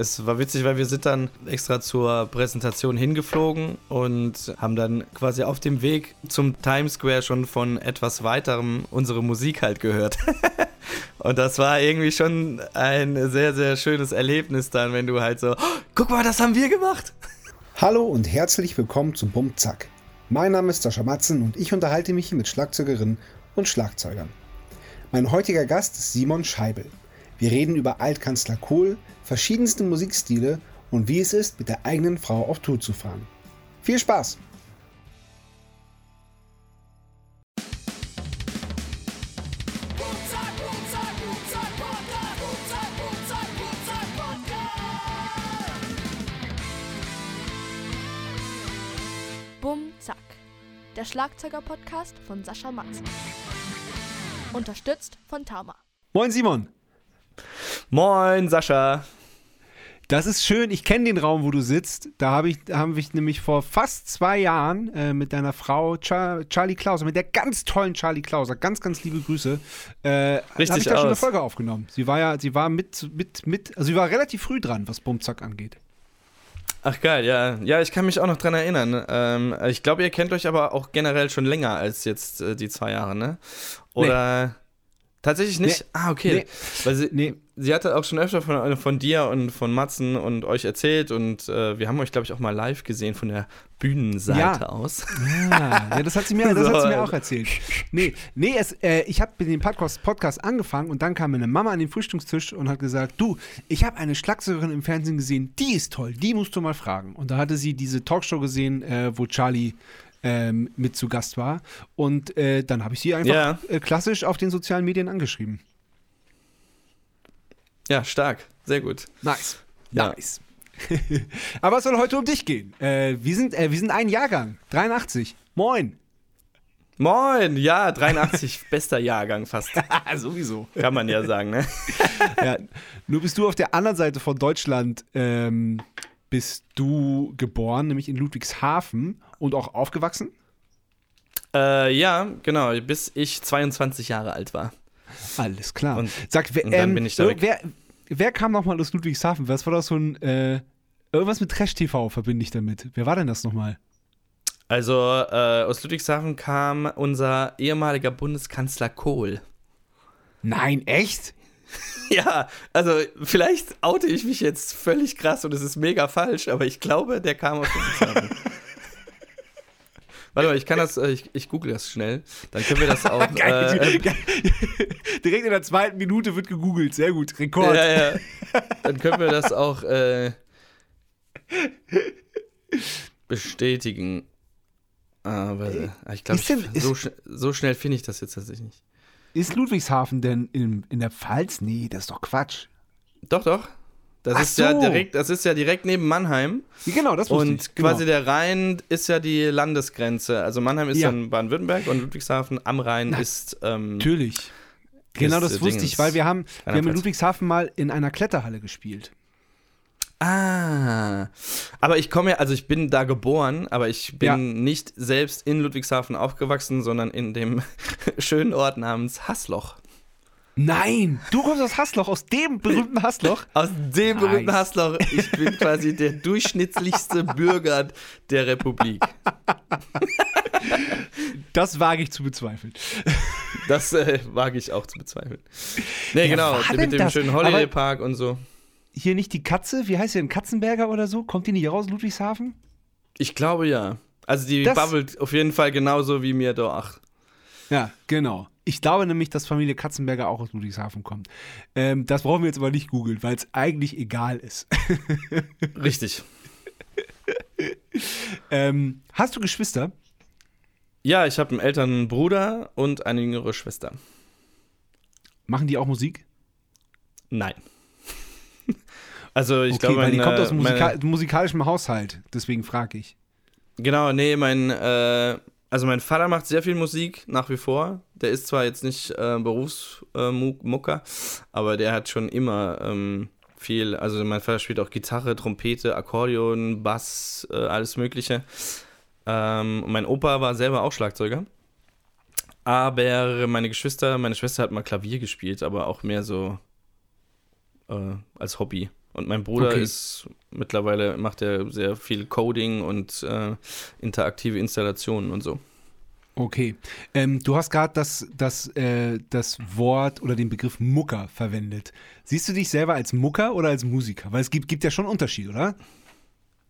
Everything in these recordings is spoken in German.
Es war witzig, weil wir sind dann extra zur Präsentation hingeflogen und haben dann quasi auf dem Weg zum Times Square schon von etwas weiterem unsere Musik halt gehört. und das war irgendwie schon ein sehr, sehr schönes Erlebnis dann, wenn du halt so, oh, guck mal, das haben wir gemacht. Hallo und herzlich willkommen zum Bumzack. Mein Name ist Sascha Matzen und ich unterhalte mich mit Schlagzeugerinnen und Schlagzeugern. Mein heutiger Gast ist Simon Scheibel. Wir reden über Altkanzler Kohl, verschiedenste Musikstile und wie es ist, mit der eigenen Frau auf Tour zu fahren. Viel Spaß! Bum Zack, der Schlagzeuger-Podcast von Sascha Matzen. Unterstützt von Tama. Moin Simon! Moin, Sascha. Das ist schön. Ich kenne den Raum, wo du sitzt. Da habe ich, haben wir nämlich vor fast zwei Jahren äh, mit deiner Frau Char Charlie Klauser, mit der ganz tollen Charlie Klauser, ganz, ganz liebe Grüße, äh, habe ich da schon eine Folge aufgenommen. Sie war ja, sie war mit, mit, mit, also sie war relativ früh dran, was Bumzack angeht. Ach geil, ja. Ja, ich kann mich auch noch dran erinnern. Ähm, ich glaube, ihr kennt euch aber auch generell schon länger als jetzt äh, die zwei Jahre, ne? Oder. Nee. Tatsächlich nicht? Nee. Ah, okay. Nee. Weil sie, nee. Sie hatte auch schon öfter von, von dir und von Matzen und euch erzählt und äh, wir haben euch, glaube ich, auch mal live gesehen von der Bühnenseite ja. aus. Ja. ja, das hat sie mir, das so. hat sie mir auch erzählt. Nee, nee es, äh, ich habe mit dem Podcast, Podcast angefangen und dann kam meine Mama an den Frühstückstisch und hat gesagt, du, ich habe eine Schlagzeugerin im Fernsehen gesehen, die ist toll, die musst du mal fragen. Und da hatte sie diese Talkshow gesehen, äh, wo Charlie ähm, mit zu Gast war. Und äh, dann habe ich sie einfach ja. äh, klassisch auf den sozialen Medien angeschrieben. Ja, stark. Sehr gut. Nice. Ja. Nice. Aber es soll heute um dich gehen. Äh, wir, sind, äh, wir sind ein Jahrgang. 83. Moin. Moin, ja, 83, bester Jahrgang fast. Sowieso. Kann man ja sagen, ne? ja, nur bist du auf der anderen Seite von Deutschland ähm, bist du geboren, nämlich in Ludwigshafen und auch aufgewachsen? Äh, ja, genau, bis ich 22 Jahre alt war. Alles klar. Und, Sag, wer, und dann ähm, bin ich da weg. Wer, wer kam nochmal aus Ludwigshafen? Was war das so ein, äh, irgendwas mit Trash-TV verbinde ich damit. Wer war denn das nochmal? Also, äh, aus Ludwigshafen kam unser ehemaliger Bundeskanzler Kohl. Nein, echt? Ja, also vielleicht oute ich mich jetzt völlig krass und es ist mega falsch, aber ich glaube, der kam aus Ludwigshafen. Warte mal, ich kann das, äh, ich, ich google das schnell. Dann können wir das auch. geil, äh, geil. Direkt in der zweiten Minute wird gegoogelt. Sehr gut, Rekord. Ja, ja. Dann können wir das auch äh, bestätigen. Aber ich glaube, so, so, schnell finde ich das jetzt tatsächlich nicht. Ist Ludwigshafen denn in, in der Pfalz? Nee, das ist doch Quatsch. Doch, doch. Das Ach ist so. ja direkt, das ist ja direkt neben Mannheim. Genau, das wusste Und ich. Genau. quasi der Rhein ist ja die Landesgrenze. Also Mannheim ist ja in Baden-Württemberg und Ludwigshafen am Rhein Na, ist. Ähm, natürlich. Genau, das wusste ich, weil wir haben, wir haben in Ludwigshafen mal in einer Kletterhalle gespielt. Ah, aber ich komme ja, also ich bin da geboren, aber ich bin ja. nicht selbst in Ludwigshafen aufgewachsen, sondern in dem schönen Ort namens Hassloch. Nein, du kommst aus Hassloch, aus dem berühmten Hassloch. Aus dem nice. berühmten Hassloch. Ich bin quasi der durchschnittlichste Bürger der Republik. Das wage ich zu bezweifeln. Das äh, wage ich auch zu bezweifeln. Nee, ja, genau, mit dem das? schönen Holiday Park und so hier nicht die Katze? Wie heißt sie denn? Katzenberger oder so? Kommt die nicht raus, Ludwigshafen? Ich glaube ja. Also die das, babbelt auf jeden Fall genauso wie mir doch. Ja, genau. Ich glaube nämlich, dass Familie Katzenberger auch aus Ludwigshafen kommt. Ähm, das brauchen wir jetzt aber nicht googeln, weil es eigentlich egal ist. Richtig. ähm, hast du Geschwister? Ja, ich habe einen älteren Bruder und eine jüngere Schwester. Machen die auch Musik? Nein. Also ich okay, glaube, weil die kommt aus Musika meine, musikalischem Haushalt, deswegen frage ich. Genau, nee, mein, äh, also mein Vater macht sehr viel Musik nach wie vor. Der ist zwar jetzt nicht äh, Berufsmucker, äh, aber der hat schon immer ähm, viel, also mein Vater spielt auch Gitarre, Trompete, Akkordeon, Bass, äh, alles Mögliche. Ähm, mein Opa war selber auch Schlagzeuger. Aber meine Geschwister, meine Schwester hat mal Klavier gespielt, aber auch mehr so äh, als Hobby. Und mein Bruder Okay. ist mittlerweile, macht er sehr viel Coding und äh, interaktive Installationen und so. Okay. Ähm, du hast gerade das, das, äh, das Wort oder den Begriff Mucker verwendet. Siehst du dich selber als Mucker oder als Musiker? Weil es gibt, gibt ja schon einen Unterschied, oder?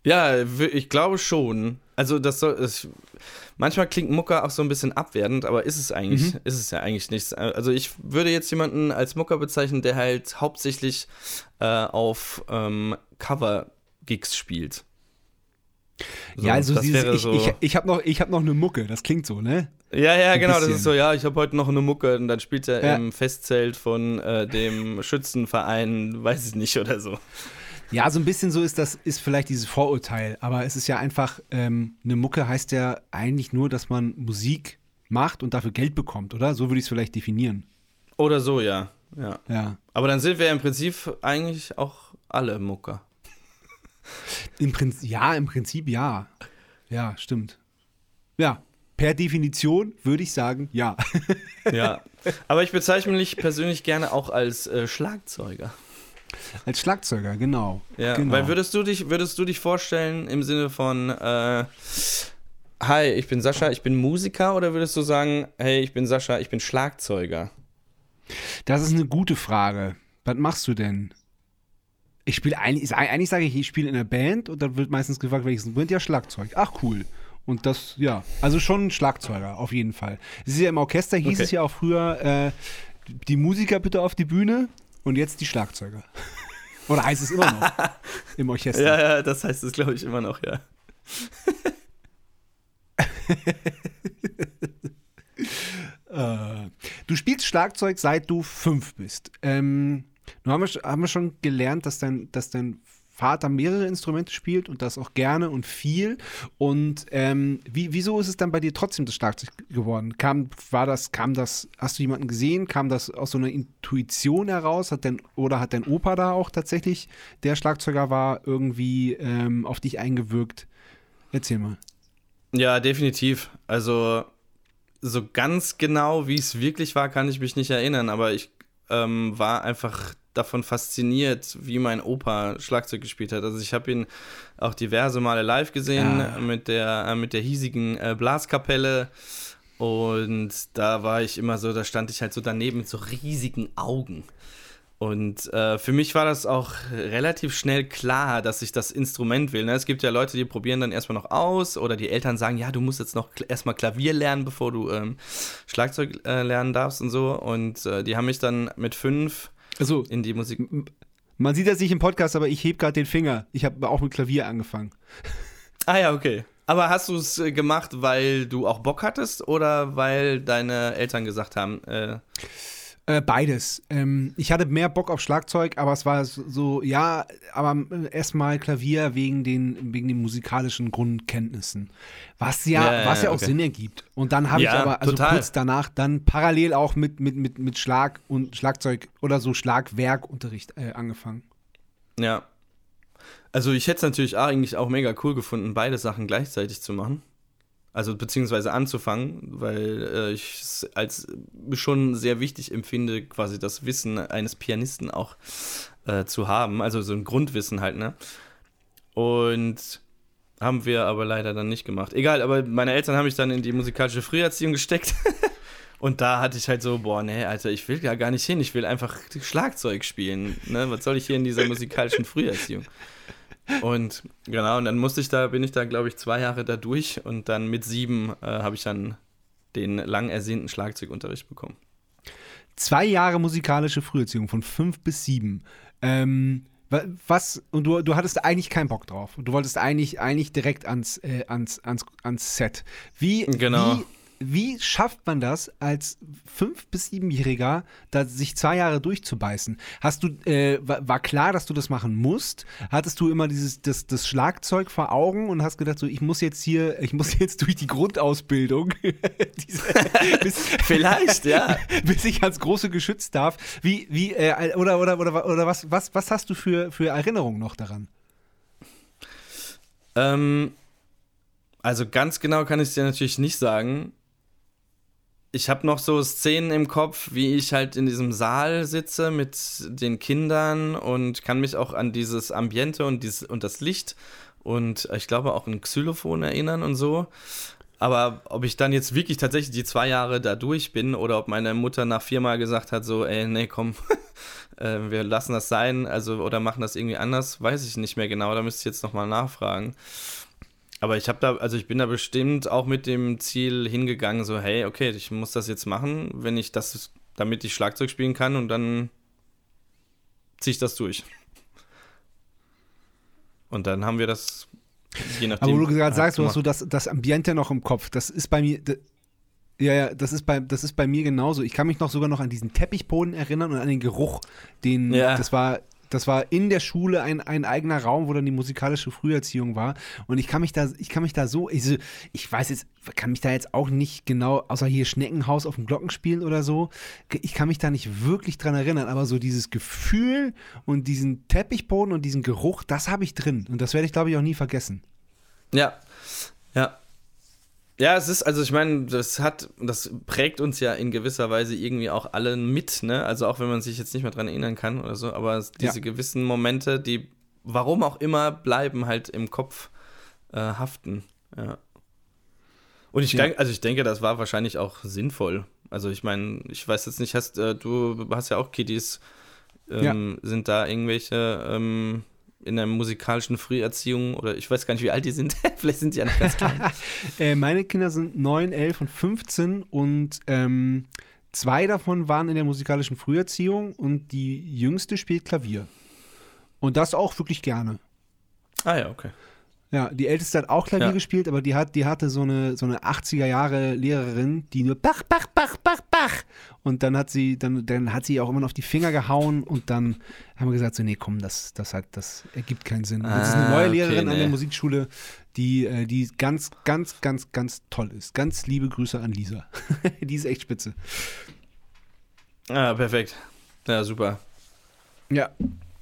Ja, ich glaube schon. Also das soll, es, manchmal klingt Mucker auch so ein bisschen abwertend, aber ist es eigentlich, Mhm. ist es ja eigentlich nichts. Also ich würde jetzt jemanden als Mucker bezeichnen, der halt hauptsächlich äh, auf ähm, Cover-Gigs spielt. So, ja, also das dieses, ich, so. ich, ich habe noch, ich hab noch eine Mucke, das klingt so, ne? Ja, ja, Ein genau, das bisschen. ist so, ja, ich habe heute noch eine Mucke und dann spielt er Ja. im Festzelt von äh, dem Schützenverein, weiß ich nicht, oder so. Ja, so ein bisschen so ist das, ist vielleicht dieses Vorurteil, aber es ist ja einfach, ähm, eine Mucke heißt ja eigentlich nur, dass man Musik macht und dafür Geld bekommt, oder? So würde ich es vielleicht definieren. Oder so, ja. ja. Ja. Aber dann sind wir im Prinzip eigentlich auch alle Mucker. Im Prinzip, ja, im Prinzip ja. Ja, stimmt. Ja, per Definition würde ich sagen, ja. Ja. Aber ich bezeichne mich persönlich gerne auch als äh, Schlagzeuger. Als Schlagzeuger, genau. Ja, genau. weil würdest du dich, würdest du dich vorstellen im Sinne von äh, Hi, ich bin Sascha, ich bin Musiker oder würdest du sagen, hey, ich bin Sascha, ich bin Schlagzeuger? Das ist eine gute Frage. Was machst du denn? Ich spiele eigentlich, eigentlich sage ich, ich spiele in einer Band und dann wird meistens gefragt, welches Instrument? Ja, Schlagzeug. Ach, cool. Und das, ja, also schon Schlagzeuger, auf jeden Fall. Es ist ja im Orchester, hieß Okay. es ja auch früher, äh, die Musiker bitte auf die Bühne und jetzt die Schlagzeuger. Oder heißt es immer noch im Orchester? Ja, ja, das heißt es, glaube ich, immer noch, ja. Äh, du spielst Schlagzeug seit du fünf bist. Ähm, nun haben wir, haben wir schon gelernt, dass dein, dass dein Vater mehrere Instrumente spielt und das auch gerne und viel. Und ähm, wie, wieso ist es dann bei dir trotzdem das Schlagzeug geworden? Kam, war das, kam das, hast du jemanden gesehen? Kam das aus so einer Intuition heraus? Hat dein, oder hat dein Opa da auch tatsächlich, der Schlagzeuger war, irgendwie ähm, auf dich eingewirkt? Erzähl mal. Ja, definitiv. Also so ganz genau, wie es wirklich war, kann ich mich nicht erinnern, aber ich ähm, war einfach davon fasziniert, wie mein Opa Schlagzeug gespielt hat. Also ich habe ihn auch diverse Male live gesehen Ah. mit der äh, mit der hiesigen äh, Blaskapelle und da war ich immer so, da stand ich halt so daneben mit so riesigen Augen. Und äh, für mich war das auch relativ schnell klar, dass ich das Instrument will. Ne? Es gibt ja Leute, die probieren dann erstmal noch aus oder die Eltern sagen, ja, du musst jetzt noch erstmal Klavier lernen, bevor du ähm, Schlagzeug äh, lernen darfst und so. Und äh, die haben mich dann mit fünf Also, in die Musik. man sieht das nicht im Podcast, aber ich heb gerade den Finger. Ich habe auch mit Klavier angefangen. Ah ja, okay. Aber hast du es äh, gemacht, weil du auch Bock hattest oder weil deine Eltern gesagt haben, äh, Äh, beides. Ähm, ich hatte mehr Bock auf Schlagzeug, aber es war so, ja, aber äh, erstmal Klavier wegen den, wegen den musikalischen Grundkenntnissen. Was ja, Ja, ja, was ja auch okay. Sinn ergibt. Und dann habe ich Ja, aber, also total. kurz danach, dann parallel auch mit, mit, mit, mit Schlag und Schlagzeug oder so Schlagwerkunterricht äh, angefangen. ja. Also ich hätte es natürlich eigentlich auch mega cool gefunden, beide Sachen gleichzeitig zu machen. Also beziehungsweise anzufangen, weil äh, ich es als schon sehr wichtig empfinde, quasi das Wissen eines Pianisten auch äh, zu haben. Also so ein Grundwissen halt, ne? Und haben wir aber leider dann nicht gemacht. Egal, aber meine Eltern haben mich dann in die musikalische Früherziehung gesteckt. Und da hatte ich halt so, boah, nee, Alter, ich will ja gar nicht hin, ich will einfach Schlagzeug spielen. Ne? Was soll ich hier in dieser musikalischen Früherziehung? Und genau, und dann musste ich da, bin ich da, glaube ich, zwei Jahre da durch und dann mit sieben äh, habe ich dann den lang ersehnten Schlagzeugunterricht bekommen. Zwei Jahre musikalische Früherziehung von fünf bis sieben. Ähm, wa- was, und du, du hattest eigentlich keinen Bock drauf. Du wolltest eigentlich, eigentlich direkt ans, äh, ans, ans, ans Set. Wie, Genau. wie, wie schafft man das als fünf- bis siebenjähriger, da sich zwei Jahre durchzubeißen? Hast du, äh, war, klar, dass du das machen musst? Hattest du immer dieses, das, das Schlagzeug vor Augen und hast gedacht, so, ich muss jetzt hier, ich muss jetzt durch die Grundausbildung, diese, bis, Vielleicht, ja. bis ich ans große Geschütz darf. Wie, wie, äh, oder, oder, oder, oder was, was, was hast du für, für Erinnerungen noch daran? Ähm, also ganz genau kann ich es dir natürlich nicht sagen. Ich habe noch so Szenen im Kopf, wie ich halt in diesem Saal sitze mit den Kindern und kann mich auch an dieses Ambiente und, dieses, und das Licht und ich glaube auch ein Xylophon erinnern und so. Aber ob ich dann jetzt wirklich tatsächlich die zwei Jahre da durch bin oder ob meine Mutter nach viermal gesagt hat, so, ey, nee, komm, äh, wir lassen das sein, also oder machen das irgendwie anders, weiß ich nicht mehr genau. Da müsste ich jetzt nochmal nachfragen. Aber ich habe da, also ich bin da bestimmt auch mit dem Ziel hingegangen, so, hey, okay, ich muss das jetzt machen, wenn ich das, damit ich Schlagzeug spielen kann und dann ziehe ich das durch. Und dann haben wir das, je nachdem. Aber wo du gerade sagst, du hast so das, das Ambiente noch im Kopf. Das ist bei mir, ja, ja, das ist bei, das ist bei mir genauso. Ich kann mich noch sogar noch an diesen Teppichboden erinnern und an den Geruch, den, ja. das war, das war in der Schule ein, ein eigener Raum, wo dann die musikalische Früherziehung war. Und ich kann mich da, ich kann mich da so, also ich weiß jetzt, kann mich da jetzt auch nicht genau, außer hier Schneckenhaus auf dem Glockenspiel oder so, ich kann mich da nicht wirklich dran erinnern, aber so dieses Gefühl und diesen Teppichboden und diesen Geruch, das habe ich drin. Und das werde ich, glaube ich, auch nie vergessen. Ja, ja. Ja, es ist, also ich meine, das hat, das prägt uns ja in gewisser Weise irgendwie auch alle mit, ne? Also auch wenn man sich jetzt nicht mehr dran erinnern kann oder so, aber diese ja. gewissen Momente, die, warum auch immer, bleiben halt im Kopf äh, haften. Ja. Und ich ja. denke, also ich denke, das war wahrscheinlich auch sinnvoll. Also ich meine, ich weiß jetzt nicht, hast äh, du hast ja auch Kiddies, ähm, ja. sind da irgendwelche ähm, in der musikalischen Früherziehung oder ich weiß gar nicht, wie alt die sind. Vielleicht sind die ja noch ganz klein. äh, meine Kinder sind 9, 11 und 15 und ähm, zwei davon waren in der musikalischen Früherziehung und die jüngste spielt Klavier. Und das auch wirklich gerne. Ah ja, okay. Ja, die Älteste hat auch Klavier ja. gespielt, aber die, hat, die hatte so eine, so eine 80er Jahre Lehrerin, die nur Bach, Bach, Bach, Bach, Bach. Und dann hat sie, dann, dann hat sie auch immer auf die Finger gehauen und dann haben wir gesagt, so, nee, komm, das, das, hat, das ergibt keinen Sinn. Ah, das ist eine neue Lehrerin okay, nee. an der Musikschule, die, äh, die ganz, ganz, ganz, ganz toll ist. Ganz liebe Grüße an Lisa. die ist echt spitze. Ah, perfekt. Ja, super. Ja,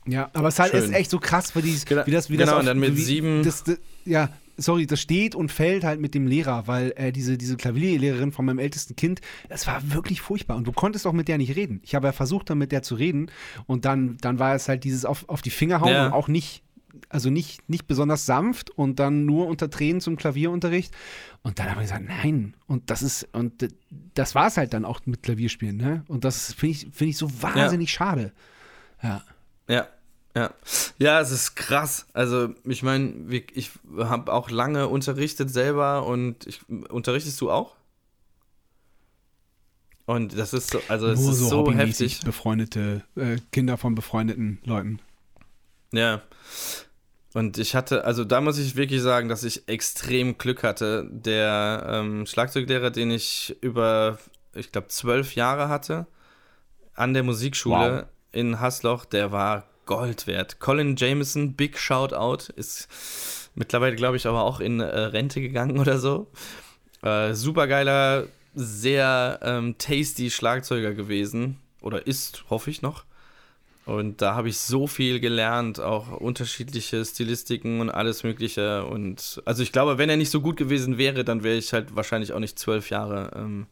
ja, aber es halt ist echt so krass, wie, dies, genau, wie das, wie genau, das und dann mit wie, sieben. Das, das, ja, sorry, das steht und fällt halt mit dem Lehrer, weil äh, diese, diese Klavierlehrerin von meinem ältesten Kind, das war wirklich furchtbar. Und du konntest auch mit der nicht reden. Ich habe ja versucht, dann mit der zu reden. Und dann, dann war es halt dieses auf, auf die Finger hauen ja. und auch nicht, also nicht, nicht besonders sanft und dann nur unter Tränen zum Klavierunterricht. Und dann haben wir gesagt, nein. Und das ist, und das war es halt dann auch mit Klavierspielen, ne? Und das finde ich, find ich so wahnsinnig ja. schade. Ja. Ja, ja. ja, es ist krass. Also, ich meine, ich habe auch lange unterrichtet selber und ich, unterrichtest du auch? Und das ist so, also es Nur ist so, so heftig. Befreundete äh, Kinder von befreundeten Leuten. Ja. Und ich hatte, also da muss ich wirklich sagen, dass ich extrem Glück hatte. Der ähm, Schlagzeuglehrer, den ich über, ich glaube, zwölf Jahre hatte, an der Musikschule wow. in Hasloch, der war Gold wert. Colin Jameson, Big Shoutout, ist mittlerweile, glaube ich, aber auch in äh, Rente gegangen oder so. Äh, supergeiler, sehr ähm, tasty Schlagzeuger gewesen. Oder ist, hoffe ich noch. Und da habe ich so viel gelernt, auch unterschiedliche Stilistiken und alles Mögliche. Und also ich glaube, wenn er nicht so gut gewesen wäre, dann wäre ich halt wahrscheinlich auch nicht zwölf Jahre ähm,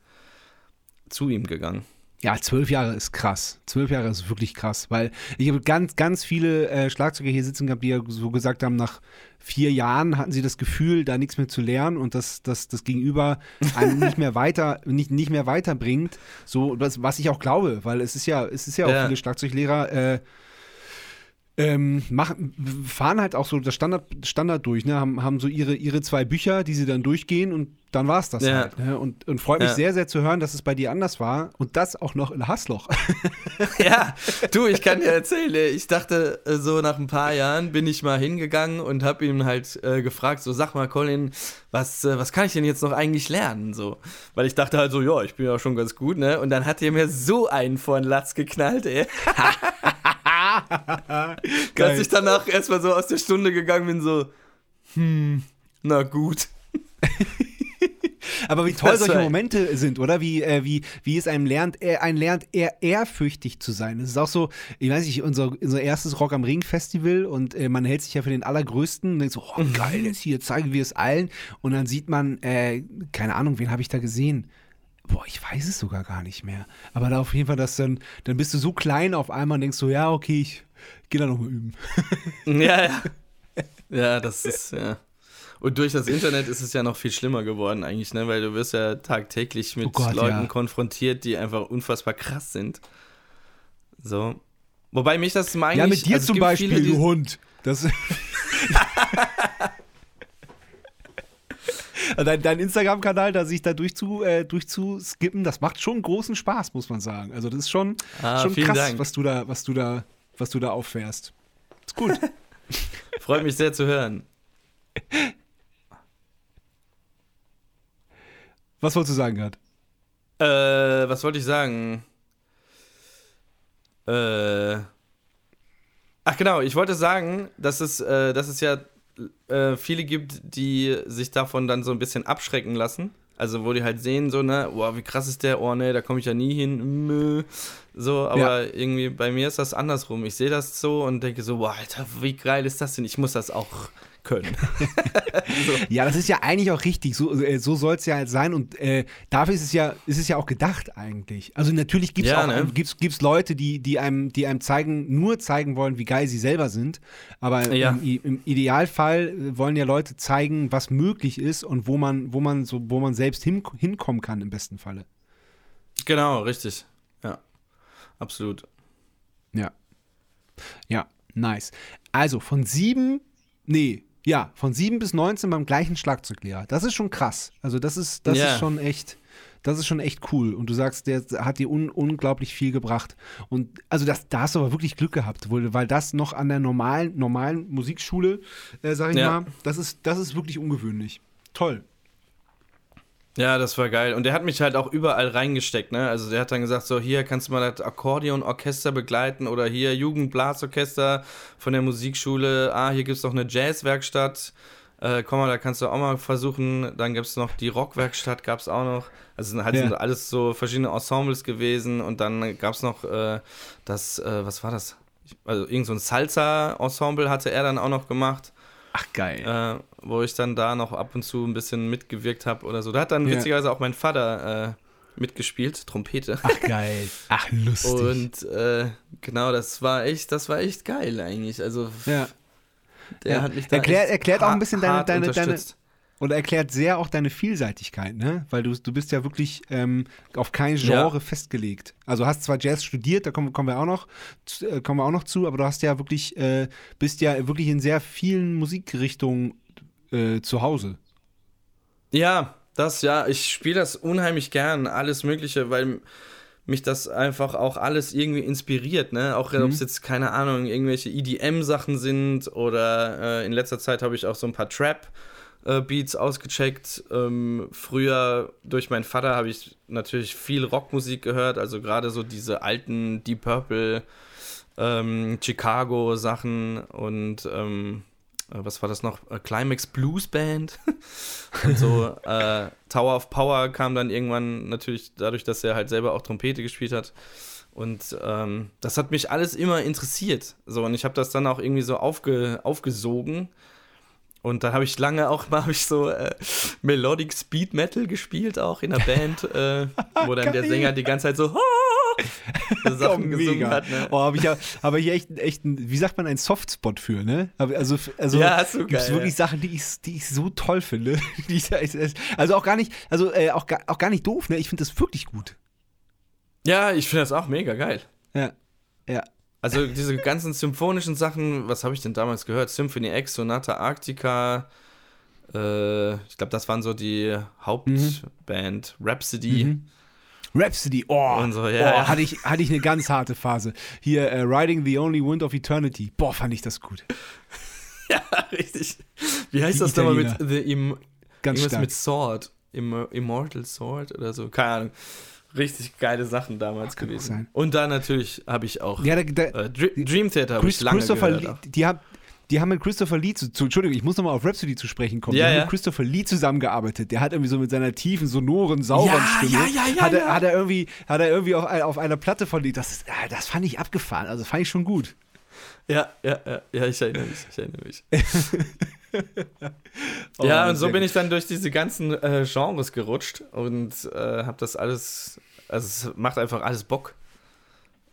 zu ihm gegangen. Ja, zwölf Jahre ist krass. Zwölf Jahre ist wirklich krass, weil ich habe ganz, ganz viele äh, Schlagzeuger hier sitzen gehabt, die ja so gesagt haben, nach vier Jahren hatten sie das Gefühl, da nichts mehr zu lernen und dass das, das Gegenüber einen nicht mehr weiter, nicht, nicht mehr weiterbringt. So, was, was ich auch glaube, weil es ist ja, es ist ja auch ja. viele Schlagzeuglehrer, äh, ähm, machen, fahren halt auch so das Standard, Standard durch, ne? haben, haben so ihre, ihre zwei Bücher, die sie dann durchgehen und dann war es das ja. halt. Ne? Und, und freut mich ja. sehr, sehr zu hören, dass es bei dir anders war und das auch noch in Hassloch. ja, du, ich kann dir erzählen, ich dachte, äh, so nach ein paar Jahren bin ich mal hingegangen und habe ihn halt äh, gefragt, so sag mal, Colin, was, äh, was kann ich denn jetzt noch eigentlich lernen? So, weil ich dachte halt so, ja, ich bin ja schon ganz gut, ne? Und dann hat er mir so einen vor den Latz geknallt, ey. Dass ich danach erstmal so aus der Stunde gegangen bin, so, hm, na gut. Aber wie toll solche Momente sind, oder? Wie, äh, wie, wie es einem lernt, er, ein lernt, eher ehrfürchtig zu sein. Es ist auch so, ich weiß nicht, unser, unser erstes Rock am Ring Festival und äh, man hält sich ja für den Allergrößten und denkt so, oh geil, jetzt hier zeigen wir es allen. Und dann sieht man, äh, keine Ahnung, wen habe ich da gesehen? Boah, ich weiß es sogar gar nicht mehr. Aber da auf jeden Fall, dass dann, dann bist du so klein auf einmal und denkst so, ja, okay, ich gehe da nochmal üben. Ja, ja. Ja, das ist, ja. Und durch das Internet ist es ja noch viel schlimmer geworden eigentlich, ne? Weil du wirst ja tagtäglich mit Oh Gott, Leuten ja. konfrontiert, die einfach unfassbar krass sind. So. Wobei mich das eigentlich... Ja, mit dir also zum Beispiel, viele, du Hund. Das dein, dein Instagram-Kanal, da sich da durchzu, äh, durchzuskippen, das macht schon großen Spaß, muss man sagen. Also das ist schon, Ah, schon krass, Dank. was du da, was du da, was du da auffährst. Ist gut. Freut mich sehr zu hören. was wolltest du sagen, Gerd? Äh, was wollte ich sagen? Äh. Ach genau, ich wollte sagen, dass es, äh, dass es ja äh, viele gibt, die sich davon dann so ein bisschen abschrecken lassen. Also wo die halt sehen, so, ne, wow, wie krass ist der, oh ne, da komme ich ja nie hin. Mö. So, aber irgendwie bei mir ist das andersrum. Ich sehe das so und denke so, wow, Alter, wie geil ist das denn? Ich muss das auch können. Ja, das ist ja eigentlich auch richtig. So, äh, so soll es ja halt sein. Und äh, dafür ist es ja, ist es ja auch gedacht eigentlich. Also natürlich gibt es Ja, ne? gibt's, gibt's Leute, die, die, einem, die einem zeigen, nur zeigen wollen, wie geil sie selber sind. Aber Ja. im, im Idealfall äh, wollen ja Leute zeigen, was möglich ist und wo man, wo man so, wo man selbst hin, hinkommen kann im besten Falle. genau, richtig. Ja, absolut. Ja. Ja, nice. Also von sieben, nee, ja, von sieben bis 19 beim gleichen Schlagzeuglehrer. Das ist schon krass. Also das ist, das Ja. ist schon echt, das ist schon echt cool. Und du sagst, der hat dir un, unglaublich viel gebracht. Und also das, da hast du aber wirklich Glück gehabt, weil das noch an der normalen, normalen Musikschule, äh, sag ich Ja. mal, das ist, das ist wirklich ungewöhnlich. Toll. Ja, das war geil. Und der hat mich halt auch überall reingesteckt, ne? Also der hat dann gesagt, so hier kannst du mal das Akkordeonorchester begleiten oder hier Jugendblasorchester von der Musikschule. Ah, hier gibt's noch eine Jazzwerkstatt. Äh, komm mal, da kannst du auch mal versuchen. Dann gibt's noch die Rockwerkstatt, gab's auch noch. Also sind halt Ja. sind alles so verschiedene Ensembles gewesen. Und dann gab's noch äh, das, äh, was war das? Also irgend so ein Salsa-Ensemble hatte er dann auch noch gemacht Ach, geil. äh, wo ich dann da noch ab und zu ein bisschen mitgewirkt habe oder so. Da hat dann Ja. witzigerweise auch mein Vater äh, mitgespielt, Trompete. Ach, geil. Ach, lustig. Und äh, genau, das war echt, das war echt geil eigentlich. Also ja. der Ja. hat mich da Erklär- echt erklärt auch ein bisschen deine- deine- deine-. Und erklärt sehr auch deine Vielseitigkeit, ne? Weil du, du bist ja wirklich ähm, auf kein Genre Ja. festgelegt. Also hast zwar Jazz studiert, da kommen, kommen wir auch noch, zu- äh, kommen wir auch noch zu, aber du hast ja wirklich, äh, bist ja wirklich in sehr vielen Musikrichtungen äh, zu Hause. Ja, das ja, ich spiele das unheimlich gern, alles Mögliche, weil mich das einfach auch alles irgendwie inspiriert, ne? Auch ob es jetzt, keine Ahnung, irgendwelche EDM-Sachen sind oder äh, in letzter Zeit habe ich auch so ein paar Trap-Beats ausgecheckt. Ähm, früher durch meinen Vater habe ich natürlich viel Rockmusik gehört, also gerade so diese alten Deep Purple, ähm, Chicago-Sachen und ähm, äh, was war das noch? Äh, Climax Blues Band. und so äh, Tower of Power kam dann irgendwann natürlich dadurch, dass er halt selber auch Trompete gespielt hat. Und ähm, das hat mich alles immer interessiert. So, und ich habe das dann auch irgendwie so aufge, aufgesogen. Und dann habe ich lange auch mal hab ich so äh, Melodic Speed Metal gespielt, auch in der Band, äh, wo dann der. Sänger die ganze Zeit so, so Sachen gesungen hat. Ne? Oh, habe ich ja, habe ich echt, echt, ein- wie sagt man, einen Softspot für, ne? Also, also Ja, so gibt's geil, wirklich. Sachen, die ich, die ich so toll finde. Also auch gar nicht, also äh, auch, gar, auch gar nicht doof, ne? Ich finde das wirklich gut. Ja, ich finde das auch mega geil. Ja. Ja. Also diese ganzen symphonischen Sachen, was habe ich denn damals gehört? Symphony X, Sonata Arctica, äh, ich glaube, das waren so die Hauptband, Rhapsody. Mhm. Rhapsody, oh, so, ja, oh. Hatte, ich, hatte ich eine ganz harte Phase. Hier, äh, Riding the Only Wind of Eternity. Boah, fand ich das gut. Ja, richtig. Wie heißt Die das nochmal mit. The Im Ganz stark. mit Sword? Imm Immortal Sword oder so? Keine Ahnung. Richtig geile Sachen damals gewesen. sein. Und da natürlich habe ich auch Ja, da, da, äh, Dr Dream Theater Chris, lange Christopher gehört. Lee, die, haben, die haben mit Christopher Lee zu, zu Entschuldigung, ich muss nochmal auf Rhapsody zu sprechen kommen. Ja, die haben ja. mit Christopher Lee zusammengearbeitet. Der hat irgendwie so mit seiner tiefen, sonoren, sauberen Ja, Stimme. ja, ja, ja, hat, er, ja. hat er irgendwie, hat er irgendwie auf, auf einer Platte von Lee. Das, das fand ich abgefahren. Also fand ich schon gut. Ja, ja, ja, ja, ich erinnere mich. Ich erinnere mich. oh, ja, und so bin ich dann durch diese ganzen äh, Genres gerutscht und äh, habe das alles, also es macht einfach alles Bock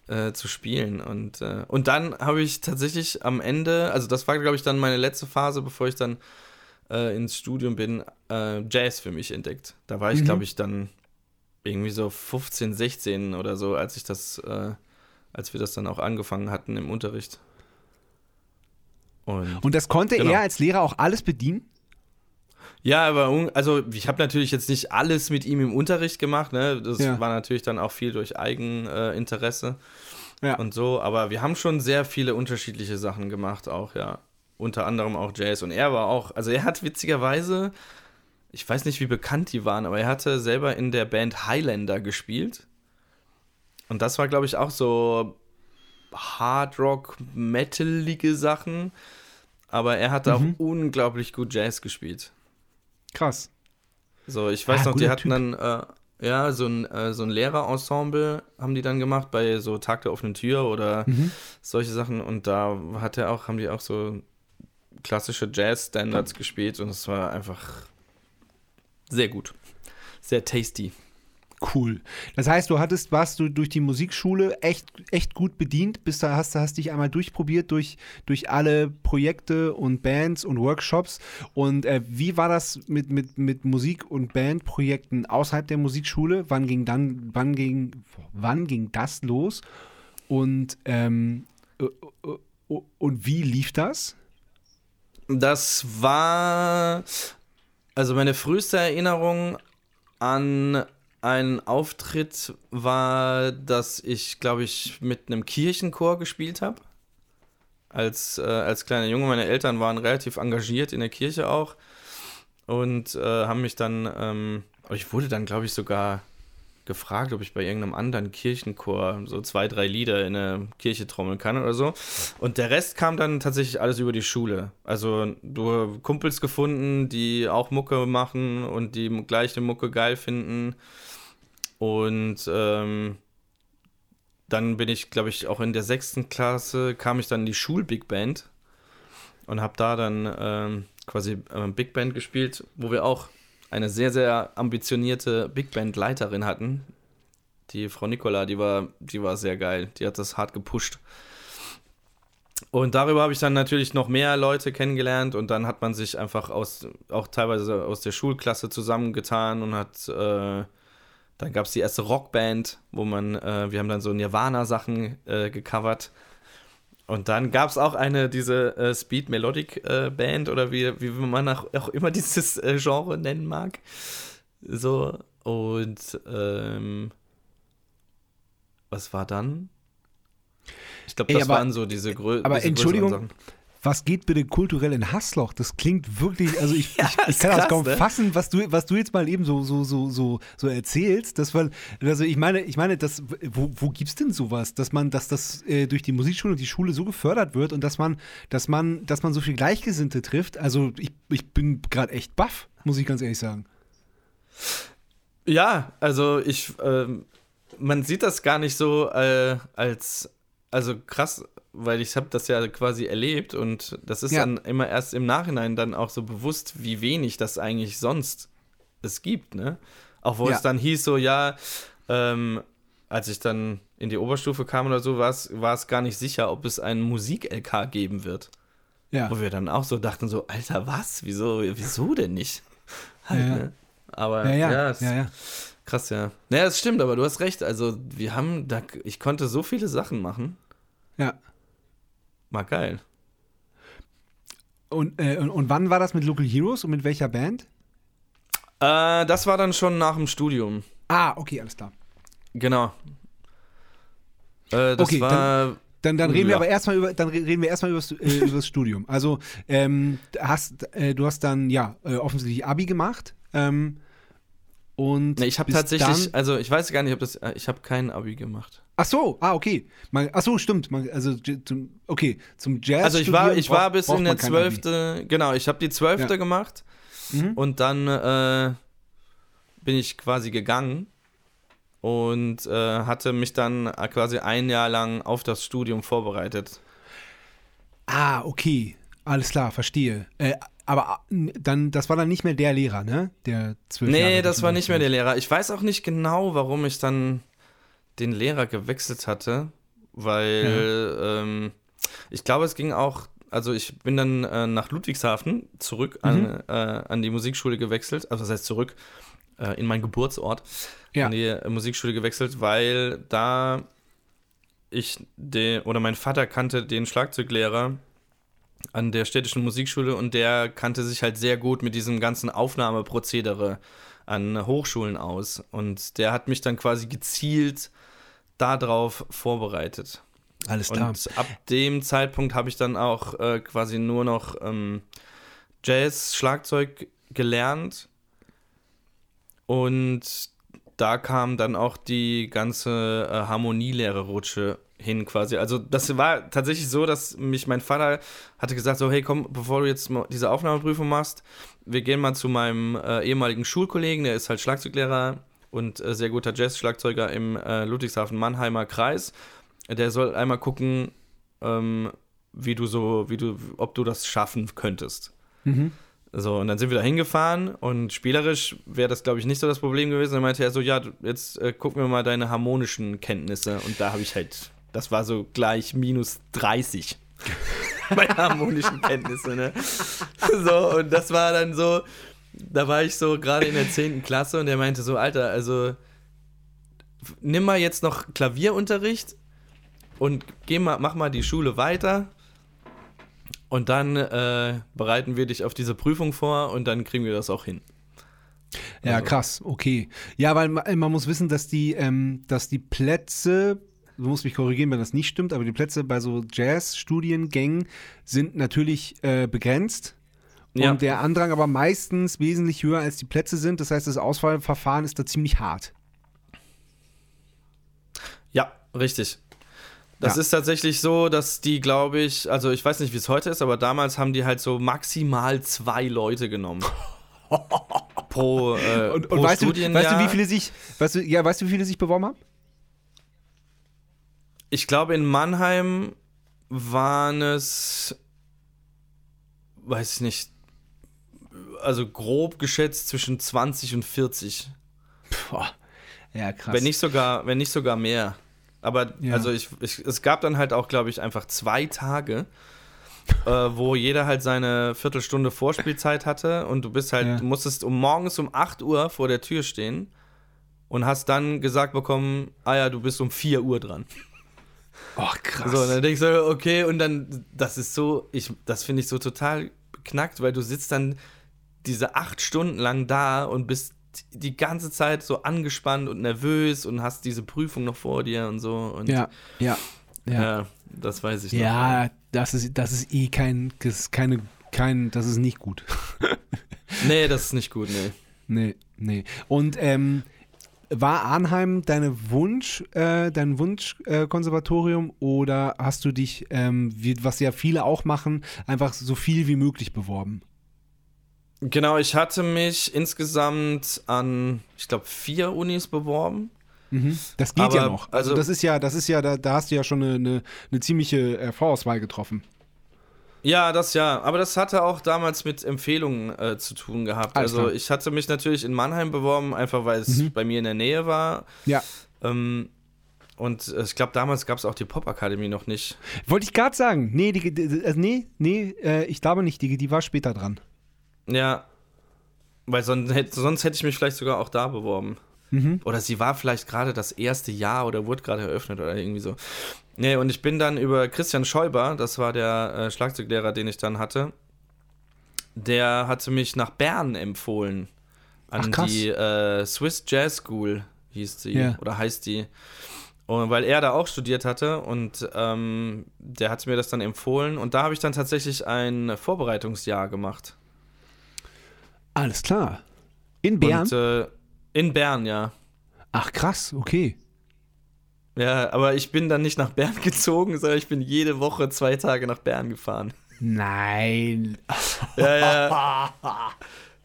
äh, zu spielen. Und, äh, und dann habe ich tatsächlich am Ende, also das war, glaube ich, dann meine letzte Phase, bevor ich dann äh, ins Studium bin, äh, Jazz für mich entdeckt. Da war ich, mhm. glaube ich, dann irgendwie so 15, 16 oder so, als ich das, äh, als wir das dann auch angefangen hatten im Unterricht. Und, und das konnte genau. er als Lehrer auch alles bedienen? Ja, aber also ich habe natürlich jetzt nicht alles mit ihm im Unterricht gemacht, ne? Das ja. war natürlich dann auch viel durch Eigeninteresse äh, ja. und so, aber wir haben schon sehr viele unterschiedliche Sachen gemacht auch, ja. Unter anderem auch Jazz und er war auch, also er hat witzigerweise, ich weiß nicht, wie bekannt die waren, aber er hatte selber in der Band Highlander gespielt. Und das war, glaube ich, auch so Hard Rock, metalige Sachen. Aber er hat mhm. auch unglaublich gut Jazz gespielt. Krass. So, ich weiß ah, noch, die hatten typ. dann äh, ja so ein, äh, so ein Lehrerensemble haben die dann gemacht bei so Tag der offenen Tür oder mhm. solche Sachen und da hat er auch haben die auch so klassische Jazz Standards gespielt und es war einfach sehr gut. Sehr tasty. Cool. Das heißt, du hattest, warst du durch die Musikschule echt, echt gut bedient, bist da, hast, hast dich einmal durchprobiert durch, durch alle Projekte und Bands und Workshops. Und äh, wie war das mit, mit, mit Musik- und Bandprojekten außerhalb der Musikschule? Wann ging dann, wann ging, wann ging das los? Und, ähm, äh, äh, und wie lief das? Das war also meine früheste Erinnerung an einen Auftritt war, dass ich, glaube ich, mit einem Kirchenchor gespielt habe. Als, äh, als kleiner Junge. Meine Eltern waren relativ engagiert in der Kirche auch und äh, haben mich dann, ähm, ich wurde dann, glaube ich, sogar gefragt, ob ich bei irgendeinem anderen Kirchenchor so zwei, drei Lieder in der Kirche trommeln kann oder so. Und der Rest kam dann tatsächlich alles über die Schule. Also du Kumpels gefunden, die auch Mucke machen und die gleiche Mucke geil finden. Und ähm, dann bin ich, glaube ich, auch in der sechsten Klasse kam ich dann in die Schul-Big Band und habe da dann ähm, quasi äh, Big Band gespielt, wo wir auch eine sehr, sehr ambitionierte Big Band-Leiterin hatten. Die Frau Nicola, die war, die war sehr geil. Die hat das hart gepusht. Und darüber habe ich dann natürlich noch mehr Leute kennengelernt und dann hat man sich einfach aus, auch teilweise aus der Schulklasse zusammengetan und hat, äh, dann gab es die erste Rockband, wo man, äh, wir haben dann so Nirvana-Sachen äh, gecovert und dann gab es auch eine, diese äh, Speed Melodic äh, Band oder wie, wie man auch, immer dieses äh, Genre nennen mag. So, und ähm, was war dann? Ich glaube, das aber, waren so diese, grö aber diese Entschuldigung, was geht bitte kulturell in Hassloch? Das klingt wirklich, also ich, ja, ich, ich kann krass, das kaum ne? fassen, was du, was du jetzt mal eben so, so, so, so, so erzählst. Das war, also ich meine, ich meine, das, wo, wo gibt's denn sowas, dass man, dass das äh, durch die Musikschule und die Schule so gefördert wird und dass man, dass man, dass man so viel Gleichgesinnte trifft? Also ich, ich bin gerade echt baff, muss ich ganz ehrlich sagen. Ja, also ich, ähm, man sieht das gar nicht so äh, als, also krass weil ich habe das ja quasi erlebt und das ist ja. dann immer erst im Nachhinein dann auch so bewusst, wie wenig das eigentlich sonst es gibt, ne? Auch wo ja. es dann hieß so, ja, ähm, als ich dann in die Oberstufe kam oder so, war es gar nicht sicher, ob es einen Musik-LK geben wird. Ja. Wo wir dann auch so dachten so, Alter, was? Wieso, wieso denn nicht? Halt, ja, ne? Aber ja, ja, ja, ja. krass, ja. Naja, das stimmt, aber du hast recht. Also, wir haben da, ich konnte so viele Sachen machen. Ja. War geil. Und, äh, und, wann war das mit Local Heroes und mit welcher Band? Äh, das war dann schon nach dem Studium. Ah, okay, alles klar. Genau. Äh, das okay, war. Dann, dann, dann reden ja. wir aber erstmal über, dann reden wir erstmal über, äh, das Studium. Also, ähm, hast, äh, du hast dann ja äh, offensichtlich Abi gemacht. Ähm, und nee, ich habe tatsächlich, also ich weiß gar nicht, ob das, äh, ich habe kein Abi gemacht. Ach so, ah, okay. Man, ach so, stimmt. Man, also, zum, okay, zum Jazz. Also, ich war, ich war bis in der zwölfte, genau, ich habe die zwölfte ja. gemacht mhm. und dann äh, bin ich quasi gegangen und äh, hatte mich dann quasi ein Jahr lang auf das Studium vorbereitet. Ah, okay. Alles klar, verstehe. Äh, aber äh, dann, das war dann nicht mehr der Lehrer, ne? Der zwölf Nee, Jahre das war nicht mehr der. Lehrer. Ich weiß auch nicht genau, warum ich dann den Lehrer gewechselt hatte, weil ähm, ich glaube, es ging auch, also ich bin dann äh, nach Ludwigshafen zurück an, Mhm. äh, an die Musikschule gewechselt, also das heißt zurück äh, in meinen Geburtsort, Ja. an die äh, Musikschule gewechselt, weil da ich den, oder mein Vater kannte den Schlagzeuglehrer an der städtischen Musikschule und der kannte sich halt sehr gut mit diesem ganzen Aufnahmeprozedere an Hochschulen aus. Und der hat mich dann quasi gezielt darauf vorbereitet. Alles klar. Und ab dem Zeitpunkt habe ich dann auch äh, quasi nur noch ähm, Jazz, Schlagzeug gelernt. Und da kam dann auch die ganze äh, Harmonielehre-Rutsche hin quasi. Also das war tatsächlich so, dass mich mein Vater hatte gesagt, so hey komm, bevor du jetzt mal diese Aufnahmeprüfung machst, wir gehen mal zu meinem äh, ehemaligen Schulkollegen, der ist halt Schlagzeuglehrer und äh, sehr guter Jazz-Schlagzeuger im äh, Ludwigshafen-Mannheimer Kreis. Der soll einmal gucken, ähm, wie du so, wie du, ob du das schaffen könntest. Mhm. So, und dann sind wir da hingefahren und spielerisch wäre das, glaube ich, nicht so das Problem gewesen. Dann meinte er so, ja, jetzt äh, gucken wir mal deine harmonischen Kenntnisse. Und da habe ich halt, das war so gleich minus 30. Meine harmonischen Kenntnisse, ne? So, und das war dann so, da war ich so gerade in der 10. Klasse und der meinte so, Alter, also nimm mal jetzt noch Klavierunterricht und geh mal, mach mal die Schule weiter. Und dann äh, bereiten wir dich auf diese Prüfung vor und dann kriegen wir das auch hin. Ja, Also- krass, okay. Ja, weil ma- man muss wissen, dass die, ähm, dass die Plätze, du musst mich korrigieren, wenn das nicht stimmt, aber die Plätze bei so Jazz-Studiengängen sind natürlich äh, begrenzt. Ja. Und der Andrang aber meistens wesentlich höher als die Plätze sind. Das heißt, das Auswahlverfahren ist da ziemlich hart. Ja, richtig. Das Ja. ist tatsächlich so, dass die, glaube ich, also ich weiß nicht, wie es heute ist, aber damals haben die halt so maximal zwei Leute genommen. pro, äh, Und, pro und weißt, du, weißt du, wie viele sich, weißt du, ja, weißt du, wie viele sich beworben haben? Ich glaube, in Mannheim waren es, weiß ich nicht, also grob geschätzt zwischen 20 und 40. Boah. Ja, krass. Wenn nicht sogar, wenn nicht sogar mehr. Aber Ja. also ich, ich, es gab dann halt auch, glaube ich, einfach zwei Tage, äh, wo jeder halt seine Viertelstunde Vorspielzeit hatte und du bist halt, Ja. du musstest um morgens um 8 Uhr vor der Tür stehen und hast dann gesagt bekommen, ah ja, du bist um 4 Uhr dran. oh, krass. So, und dann denkst du, okay, und dann, das ist so, ich, das finde ich so total beknackt, weil du sitzt dann diese acht Stunden lang da und bist die ganze Zeit so angespannt und nervös und hast diese Prüfung noch vor dir und so. Und ja, ja, ja. ja, das weiß ich noch. Ja, das ist, das ist eh kein, das ist keine, kein, das ist nicht gut. Nee, das ist nicht gut, nee. Nee, nee. Und ähm, war Arnheim deine Wunsch, äh, dein Wunschkonservatorium äh, oder hast du dich, ähm, wie, was ja viele auch machen, einfach so viel wie möglich beworben? Genau, ich hatte mich insgesamt an, ich glaube, vier Unis beworben. Das geht ja Aber, noch. Also, also- das ist ja, das ist ja, da, da hast du ja schon eine, eine, eine ziemliche äh, Vorauswahl getroffen. Ja, das ja. Aber das hatte auch damals mit Empfehlungen äh, zu tun gehabt. Alles also klar. ich hatte mich natürlich in Mannheim beworben, einfach weil es Mhm. bei mir in der Nähe war. Ja. Ähm, und äh, ich glaube, damals gab es auch die Popakademie noch nicht. Wollte ich gerade sagen. Nee, die, die, also nee, nee, äh, ich glaube nicht, die, die war später dran. Ja. Weil sonst hätte, sonst hätte ich mich vielleicht sogar auch da beworben. Mhm. Oder sie war vielleicht gerade das erste Jahr oder wurde gerade eröffnet oder irgendwie so. Nee, und ich bin dann über Christian Schäuber, das war der äh, Schlagzeuglehrer, den ich dann hatte, der hatte mich nach Bern empfohlen. An Ach, die äh, Swiss Jazz School hieß sie Ja. oder heißt die. Und weil er da auch studiert hatte und ähm, der hat mir das dann empfohlen und da habe ich dann tatsächlich ein Vorbereitungsjahr gemacht. Alles klar. In Bern? Und, äh, in Bern, ja. Ach krass, okay. Ja, aber ich bin dann nicht nach Bern gezogen, sondern ich bin jede Woche zwei Tage nach Bern gefahren. Nein. Ja, ja.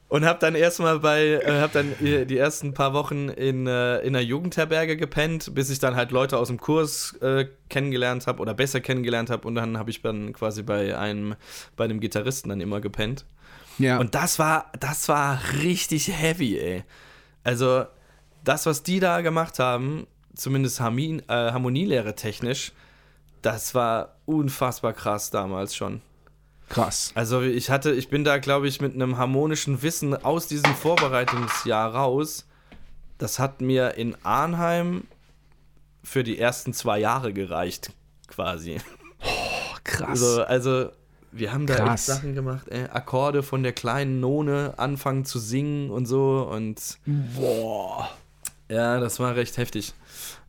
Und habe dann erstmal bei, äh, habe dann die ersten paar Wochen in, äh, in einer Jugendherberge gepennt, bis ich dann halt Leute aus dem Kurs äh, kennengelernt habe oder besser kennengelernt habe. Und dann habe ich dann quasi bei einem, bei einem Gitarristen dann immer gepennt. Ja. Und das war, das war richtig heavy, ey. Also, das, was die da gemacht haben, zumindest Harmin, äh, Harmonielehre technisch, das war unfassbar krass damals schon. Krass. Also ich hatte, ich bin da, glaube ich, mit einem harmonischen Wissen aus diesem Vorbereitungsjahr raus. Das hat mir in Arnheim für die ersten zwei Jahre gereicht, quasi. Oh, krass. Also, also wir haben da echt Krass. Sachen gemacht, ey. Akkorde von der kleinen None anfangen zu singen und so und Boah. ja, das war recht heftig.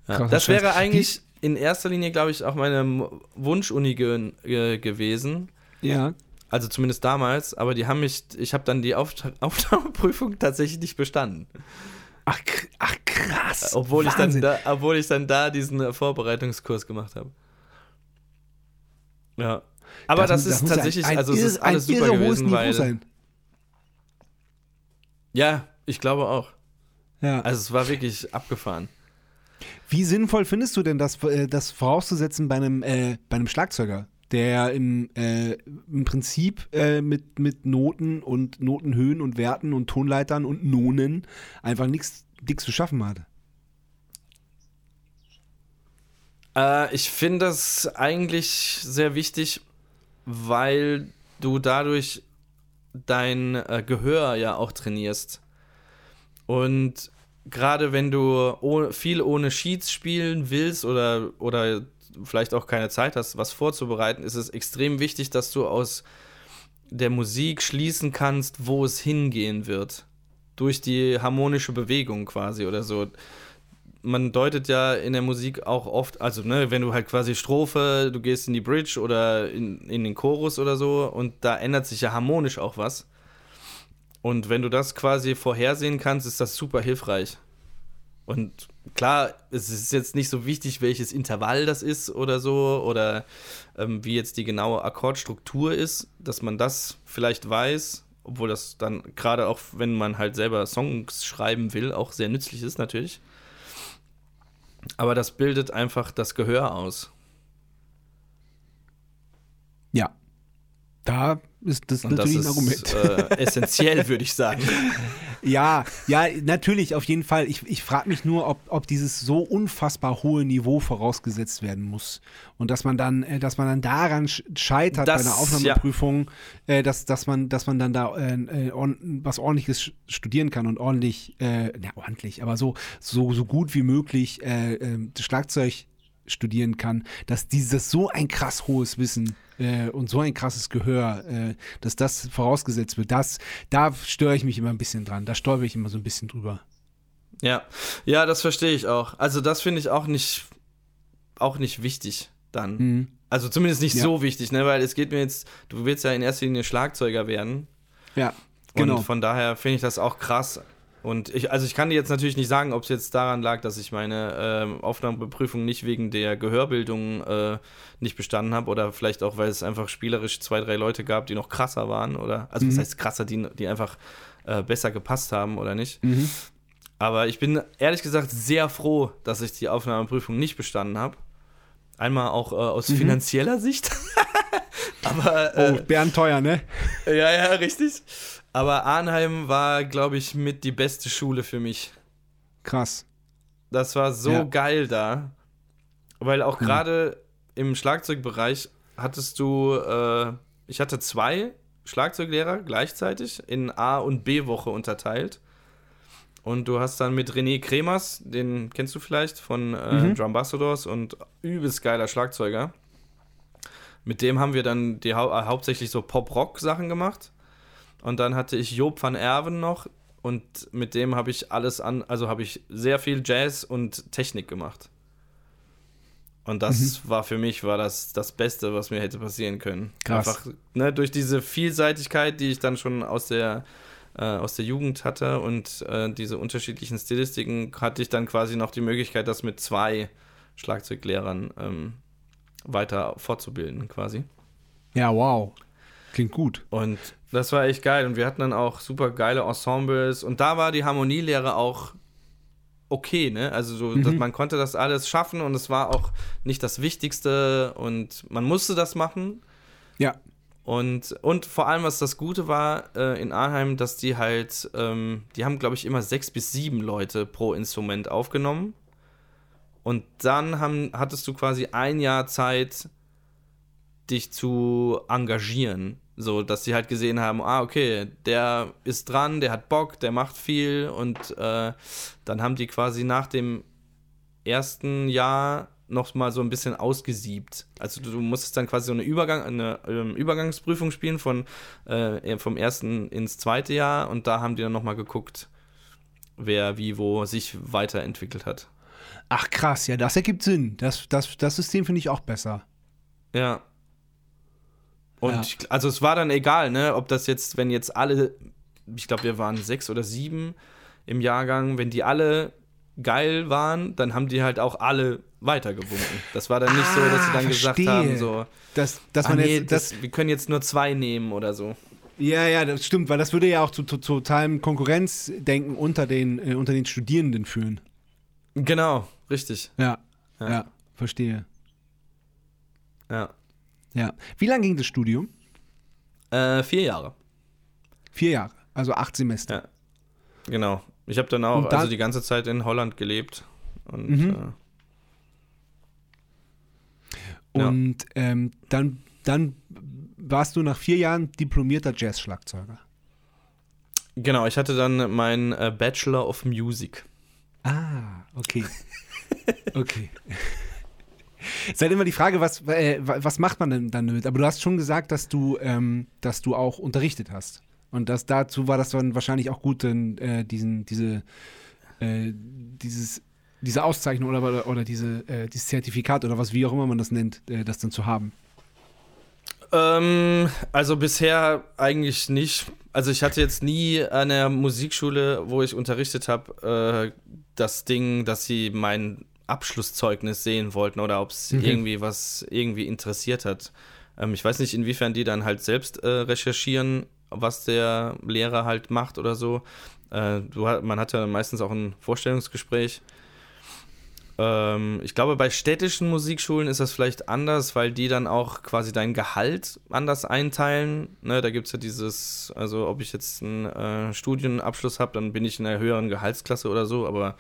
Ja, Krasser das wäre eigentlich in erster Linie, glaube ich, auch meine Wunschuni ge ge gewesen. Ja. Also zumindest damals, aber die haben mich, ich habe dann die Aufnahmeprüfung tatsächlich nicht bestanden. Ach, ach krass. Obwohl ich, dann da, obwohl ich dann da diesen Vorbereitungskurs gemacht habe. Ja. Aber das, mu- ist muss ein- tatsächlich, ein, also es ist alles ein super gewesen, weil. sein. Ja, ich glaube auch. Ja. Also es war wirklich abgefahren. Wie sinnvoll findest du denn das, äh, das vorauszusetzen bei einem, äh, bei einem Schlagzeuger, der im, äh, im Prinzip äh, mit, mit Noten und Notenhöhen und Werten und Tonleitern und Nonen einfach nichts zu schaffen hat? Äh, ich finde das eigentlich sehr wichtig, weil du dadurch dein äh, Gehör ja auch trainierst. Und gerade wenn du oh, viel ohne Sheets spielen willst oder, oder vielleicht auch keine Zeit hast, was vorzubereiten, ist es extrem wichtig, dass du aus der Musik schließen kannst, wo es hingehen wird. Durch die harmonische Bewegung quasi oder so man deutet ja in der Musik auch oft, also ne, wenn du halt quasi Strophe, du gehst in die Bridge oder in, in den Chorus oder so und da ändert sich ja harmonisch auch was. Und wenn du das quasi vorhersehen kannst, ist das super hilfreich. Und klar, es ist jetzt nicht so wichtig, welches Intervall das ist oder so, oder ähm, wie jetzt die genaue Akkordstruktur ist, dass man das vielleicht weiß, obwohl das dann gerade auch, wenn man halt selber Songs schreiben will, auch sehr nützlich ist natürlich. Aber das bildet einfach das Gehör aus. Ja. Da ist das Und das natürlich ein Argument. ist äh, essentiell, würde ich sagen. Ja, ja, natürlich, auf jeden Fall. Ich, ich frage mich nur, ob, ob dieses so unfassbar hohe Niveau vorausgesetzt werden muss. Und dass man dann, äh, dass man dann daran sch- scheitert Das- bei einer Aufnahmeprüfung, äh, dass, dass, man, dass man dann da äh, äh, on, was ordentliches studieren kann und ordentlich, äh, na, ordentlich, aber so, so, so gut wie möglich äh, äh, Schlagzeug studieren kann, dass dieses so ein krass hohes Wissen äh, und so ein krasses Gehör, äh, dass das vorausgesetzt wird, das, da störe ich mich immer ein bisschen dran, da stolper ich immer so ein bisschen drüber. Ja, ja, das verstehe ich auch. Also das finde ich auch nicht, auch nicht wichtig dann. Mhm. Also zumindest nicht Ja. so wichtig, ne? Weil es geht mir jetzt, du willst ja in erster Linie Schlagzeuger werden. Ja, genau. Und von daher finde ich das auch krass. Und ich, also ich kann dir jetzt natürlich nicht sagen, ob es jetzt daran lag, dass ich meine ähm, Aufnahmeprüfung nicht wegen der Gehörbildung äh, nicht bestanden habe oder vielleicht auch, weil es einfach spielerisch zwei, drei Leute gab, die noch krasser waren oder, also was Mhm. heißt krasser, die, die einfach äh, besser gepasst haben oder nicht. Mhm. Aber ich bin ehrlich gesagt sehr froh, dass ich die Aufnahmeprüfung nicht bestanden habe. Einmal auch äh, aus Mhm. finanzieller Sicht. Aber Oh, äh, Bernd teuer, ne? ja, ja, richtig. Aber Arnheim war, glaube ich, mit die beste Schule für mich. Krass. Das war so Ja. geil da. Weil auch gerade im Schlagzeugbereich hattest du, äh, ich hatte zwei Schlagzeuglehrer gleichzeitig in A- und B-Woche unterteilt. Und du hast dann mit René Kremers, den kennst du vielleicht von äh, Mhm. Drumbassadors und übelst geiler Schlagzeuger. Mit dem haben wir dann die hau äh, hauptsächlich so Pop-Rock-Sachen gemacht. Und dann hatte ich Job van Erven noch und mit dem habe ich alles an, also habe ich sehr viel Jazz und Technik gemacht. Und das Mhm. war für mich war das das Beste, was mir hätte passieren können. Krass. Einfach ne, durch diese Vielseitigkeit, die ich dann schon aus der äh, aus der Jugend hatte und äh, diese unterschiedlichen Stilistiken hatte ich dann quasi noch die Möglichkeit, das mit zwei Schlagzeuglehrern ähm, weiter fortzubilden quasi. Ja, wow. Klingt gut. Und Das war echt geil und wir hatten dann auch super geile Ensembles und da war die Harmonielehre auch okay, ne? Also so, Mhm. dass man konnte das alles schaffen und es war auch nicht das Wichtigste und man musste das machen. Ja. Und, und vor allem, was das Gute war äh, in Arnheim, dass die halt, ähm, die haben, glaube ich, immer sechs bis sieben Leute pro Instrument aufgenommen. Und dann haben, hattest du quasi ein Jahr Zeit, dich zu engagieren. So, dass sie halt gesehen haben, ah, okay, der ist dran, der hat Bock, der macht viel. Und äh, dann haben die quasi nach dem ersten Jahr noch mal so ein bisschen ausgesiebt. Also du, du musstest dann quasi so eine, Übergang, eine ähm, Übergangsprüfung spielen von äh, vom ersten ins zweite Jahr und da haben die dann noch mal geguckt, wer wie wo sich weiterentwickelt hat. Ach krass, ja, das ergibt Sinn. Das, das, das System finde ich auch besser. Ja. Und Ja. ich- also es war dann egal, ne, ob das jetzt, wenn jetzt alle, ich glaube, wir waren sechs oder sieben im Jahrgang, wenn die alle geil waren, dann haben die halt auch alle weitergewunken. Das war dann nicht so, dass sie Ah, dann gesagt verstehe. haben, so, Das, dass ah, man nee, jetzt, das, das, wir können jetzt nur zwei nehmen oder so. ja, ja, das stimmt, weil das würde ja auch zu, zu totalem Konkurrenzdenken unter den, äh, unter den Studierenden führen. Genau, richtig. Ja, ja, Ja. verstehe. Ja. Ja. Wie lange ging das Studium? Äh, vier Jahre. Vier Jahre, also acht Semester. Ja. Genau. Ich habe dann auch dann- also die ganze Zeit in Holland gelebt. Und Mhm. äh, Ja. Und ähm, dann, dann warst du nach vier Jahren diplomierter Jazz-Schlagzeuger. genau, ich hatte dann meinen äh, Bachelor of Music. Ah, okay. Okay. Es ist halt immer die Frage, was, äh, wa- was macht man denn dann damit? Aber du hast schon gesagt, dass du, ähm, dass du auch unterrichtet hast. Und das, dazu war das dann wahrscheinlich auch gut, dann, äh, diesen, diese, äh, dieses, diese Auszeichnung oder, oder, oder diese, äh, dieses Zertifikat oder was, wie auch immer man das nennt, äh, das dann zu haben. Ähm, also bisher eigentlich nicht. Also ich hatte jetzt nie an der Musikschule, wo ich unterrichtet habe, äh, das Ding, dass sie mein Abschlusszeugnis sehen wollten oder ob es Mhm. irgendwie was irgendwie interessiert hat. Ähm, ich weiß nicht, inwiefern die dann halt selbst äh, recherchieren, was der Lehrer halt macht oder so. Äh, du, man hat ja meistens auch ein Vorstellungsgespräch. Ähm, ich glaube, bei städtischen Musikschulen ist das vielleicht anders, weil die dann auch quasi dein Gehalt anders einteilen. Ne, da gibt es ja dieses, also ob ich jetzt einen äh, Studienabschluss habe, dann bin ich in einer höheren Gehaltsklasse oder so, aber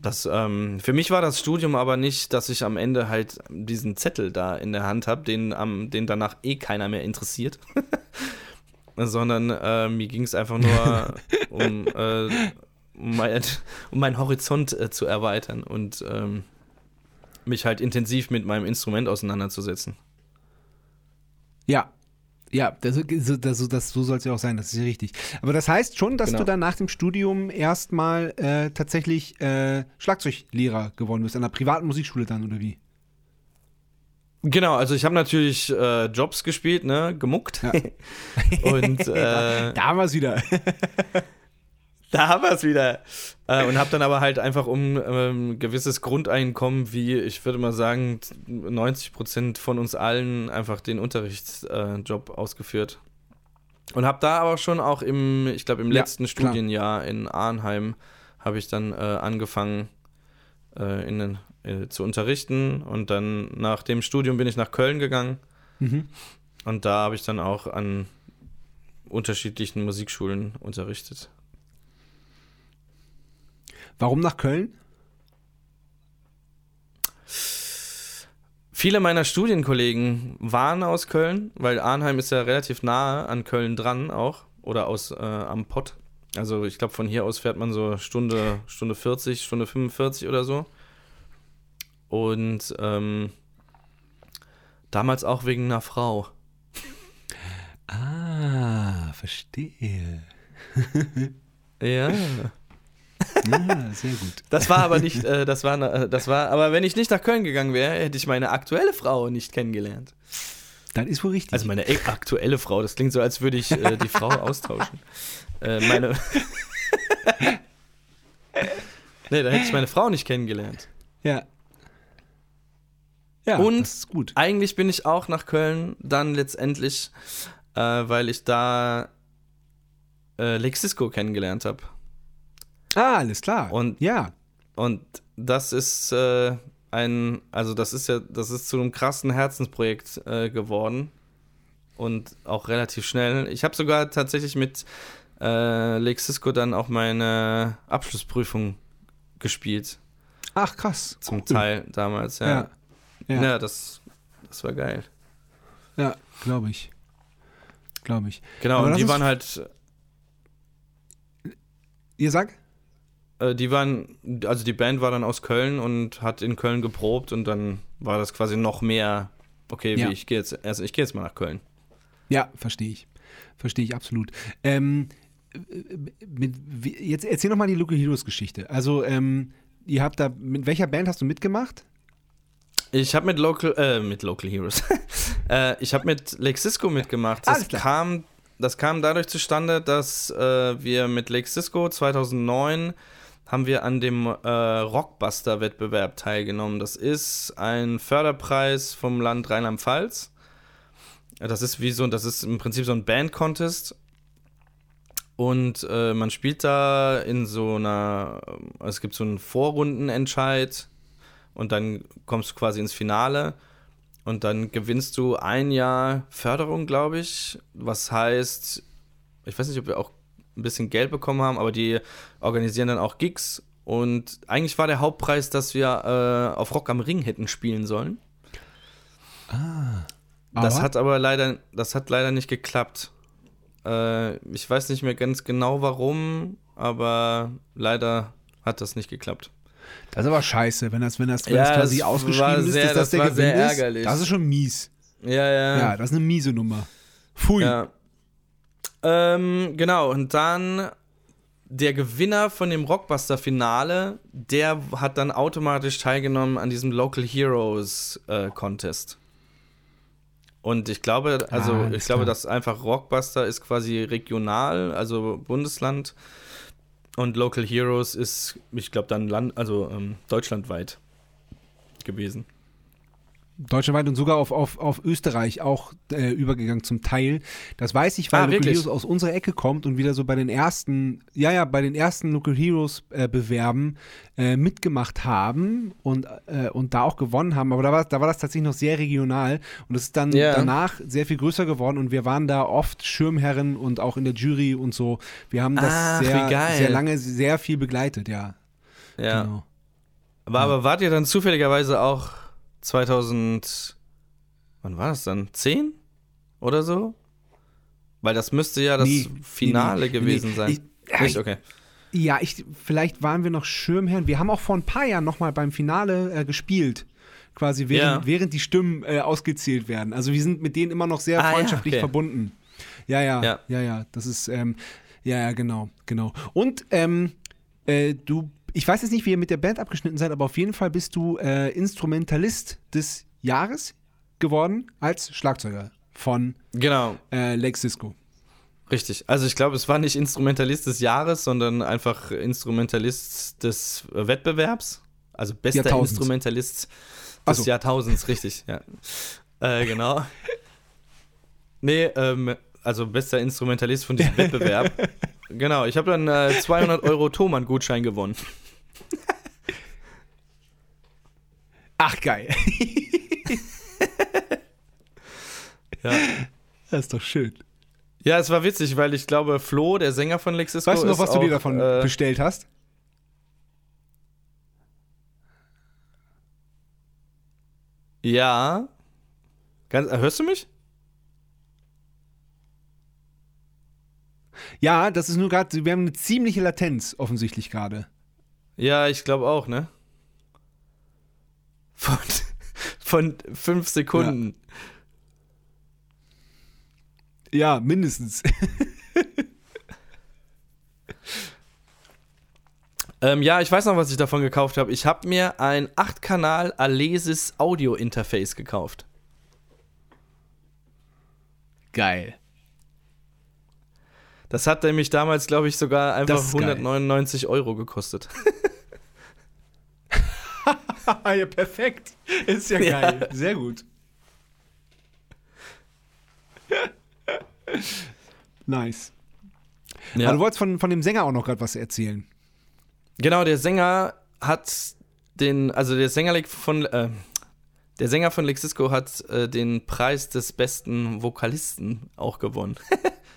das, ähm, für mich war das Studium aber nicht, dass ich am Ende halt diesen Zettel da in der Hand habe, den, am- den danach eh keiner mehr interessiert. Sondern äh, mir ging es einfach nur um, äh, um, mein, um meinen Horizont äh, zu erweitern und ähm, mich halt intensiv mit meinem Instrument auseinanderzusetzen. Ja. Ja, das, so, das, das, so soll es ja auch sein, das ist ja richtig. Aber das heißt schon, dass Genau. du dann nach dem Studium erstmal äh, tatsächlich äh, Schlagzeuglehrer geworden bist, an einer privaten Musikschule dann, oder wie? Genau, also ich habe natürlich äh, Jobs gespielt, ne, gemuckt. Ja. und äh, Da wir es wieder. Da haben wir es wieder. Äh, und habe dann aber halt einfach um ähm, gewisses Grundeinkommen, wie ich würde mal sagen, 90 Prozent von uns allen einfach den Unterrichtsjob äh, ausgeführt. Und habe da aber schon auch im, ich glaube, im Ja, letzten klar. Studienjahr in Arnheim habe ich dann äh, angefangen äh, in, äh, zu unterrichten. Und dann nach dem Studium bin ich nach Köln gegangen. Mhm. Und da habe ich dann auch an unterschiedlichen Musikschulen unterrichtet. Warum nach Köln? Viele meiner Studienkollegen waren aus Köln, weil Arnheim ist ja relativ nahe an Köln dran auch oder aus äh, am Pott. Also ich glaube, von hier aus fährt man so Stunde, Stunde 40, Stunde 45 oder so. Und ähm, damals auch wegen einer Frau. Ah, verstehe. Ja. Ja, sehr gut. Das war aber nicht, äh, das war, äh, das war, aber wenn ich nicht nach Köln gegangen wäre, hätte ich meine aktuelle Frau nicht kennengelernt. Dann ist wohl richtig. Also meine e- aktuelle Frau, das klingt so, als würde ich äh, die Frau austauschen. Äh, meine. nee, da hätte ich meine Frau nicht kennengelernt. ja. Ja, Und- das ist gut. Eigentlich bin ich auch nach Köln dann letztendlich äh, weil ich da äh, Lexisco kennengelernt habe. Ah, alles klar. Und ja. Und das ist äh, ein, also das ist ja, das ist zu einem krassen Herzensprojekt äh, geworden. Und auch relativ schnell. Ich habe sogar tatsächlich mit äh, Lexisco dann auch meine Abschlussprüfung gespielt. Ach, krass. Zum cool. Teil damals, ja. Ja. Ja, Ja, das, das war geil. ja glaube ich. Glaube ich. Genau, Aber und die waren halt, Ihr sagt? Äh, die waren, also die Band war dann aus Köln und hat in Köln geprobt und dann war das quasi noch mehr, okay, Ja. wie ich gehe jetzt, also ich gehe jetzt mal nach Köln. Ja, verstehe ich. Verstehe ich absolut. Ähm, mit, wie- jetzt erzähl noch mal die Local Heroes Geschichte. Also, ähm, ihr habt da, mit welcher Band hast du mitgemacht? Ich habe mit Local, äh, mit Local Heroes. äh, ich habe mit Lexisco mitgemacht. Das kam, das kam dadurch zustande, dass äh, wir mit Lexisco 2009 haben wir an dem äh, Rockbuster-Wettbewerb teilgenommen. Das ist ein Förderpreis vom Land Rheinland-Pfalz. Das ist wie so, das ist im Prinzip so ein Band-Contest. Und äh, man spielt da in so einer, es gibt so einen Vorrundenentscheid und dann kommst du quasi ins Finale und dann gewinnst du ein Jahr Förderung, glaube ich, was heißt, ich weiß nicht, ob wir auch ein bisschen Geld bekommen haben, aber die organisieren dann auch Gigs und eigentlich war der Hauptpreis, dass wir äh, auf Rock am Ring hätten spielen sollen. Das Aber- hat aber leider, das hat leider nicht geklappt. Äh, ich weiß nicht mehr ganz genau warum, aber leider hat das nicht geklappt. Das ist aber scheiße, wenn das, wenn das, wenn Ja, das quasi es ausgeschrieben war ist, sehr- dass das, das der Gewinn sehr ist. ärgerlich. Das ist schon mies. Ja, ja. Ja, das ist eine miese Nummer. Pfui. Ja. Ähm, genau, und dann der Gewinner von dem Rockbuster-Finale, der hat dann automatisch teilgenommen an diesem Local Heroes äh, Contest. Und ich glaube, also Ah, ich glaube, dass einfach Rockbuster ist quasi regional, also Bundesland. Und Local Heroes ist, ich glaube, dann Land, also ähm, deutschlandweit gewesen. Deutschlandweit und sogar auf, auf, auf Österreich auch äh, übergegangen zum Teil. Das weiß ich, weil Ah, Local? Heroes aus unserer Ecke kommt und wieder so bei den ersten, ja, ja, bei den ersten Local Heroes äh, Bewerben äh, mitgemacht haben und, äh, und da auch gewonnen haben. Aber da war, da war das tatsächlich noch sehr regional und es ist dann Ja. danach sehr viel größer geworden und wir waren da oft Schirmherren und auch in der Jury und so. Wir haben das Ach, sehr, sehr lange, sehr viel begleitet, ja. Ja. Genau. War, aber wart ihr dann zufälligerweise auch 2000, wann war das dann? 10 oder so? Weil das müsste ja das Nee, Finale nee, nee, gewesen sein. Ich- ja, Nicht? ich- Okay. Ja, ich, vielleicht waren wir noch Schirmherren. Wir haben auch vor ein paar Jahren nochmal beim Finale äh, gespielt. Quasi während, Ja. während die Stimmen äh, ausgezählt werden. Also wir sind mit denen immer noch sehr Ah, ja, freundschaftlich okay. verbunden. Ja, ja, ja, Ja. ja, Das ist, ähm, ja, ja, genau, genau. Und ähm, äh, du, ich weiß jetzt nicht, wie ihr mit der Band abgeschnitten seid, aber auf jeden Fall bist du äh, Instrumentalist des Jahres geworden als Schlagzeuger von Genau, äh, Lex Cisco. richtig. Also ich glaube, es war nicht Instrumentalist des Jahres, sondern einfach Instrumentalist des Wettbewerbs. Also bester. Instrumentalist des so. Jahrtausends, richtig, ja. Äh, genau. Nee, ähm, also bester Instrumentalist von diesem Wettbewerb. Genau, ich habe dann äh, 200 Euro Thomann-Gutschein gewonnen. Ach, geil. Ja. Das ist doch schön. Ja, es war witzig, weil ich glaube, Flo, der Sänger von Lexisco, Weißt du noch, was du dir auch, davon äh, bestellt hast? Ja. Ganz, hörst du mich? Ja, das ist nur gerade, wir haben eine ziemliche Latenz offensichtlich gerade. Ja, ich glaube auch, ne? Von, von fünf Sekunden. Ja, mindestens. Ähm, ja, ich weiß noch, was ich davon gekauft habe. Ich habe mir ein 8-Kanal Alesis Audio Interface gekauft. Geil. Das hat nämlich damals, glaube ich, sogar einfach Das ist geil. 199 Euro gekostet. ja, perfekt. Ist ja Ja. geil. Sehr gut. Nice. Ja. Aber du wolltest von, von dem Sänger auch noch gerade was erzählen. Genau, der Sänger hat den, also der Sänger von, äh, der Sänger von Lexisco hat äh, den Preis des besten Vokalisten auch gewonnen.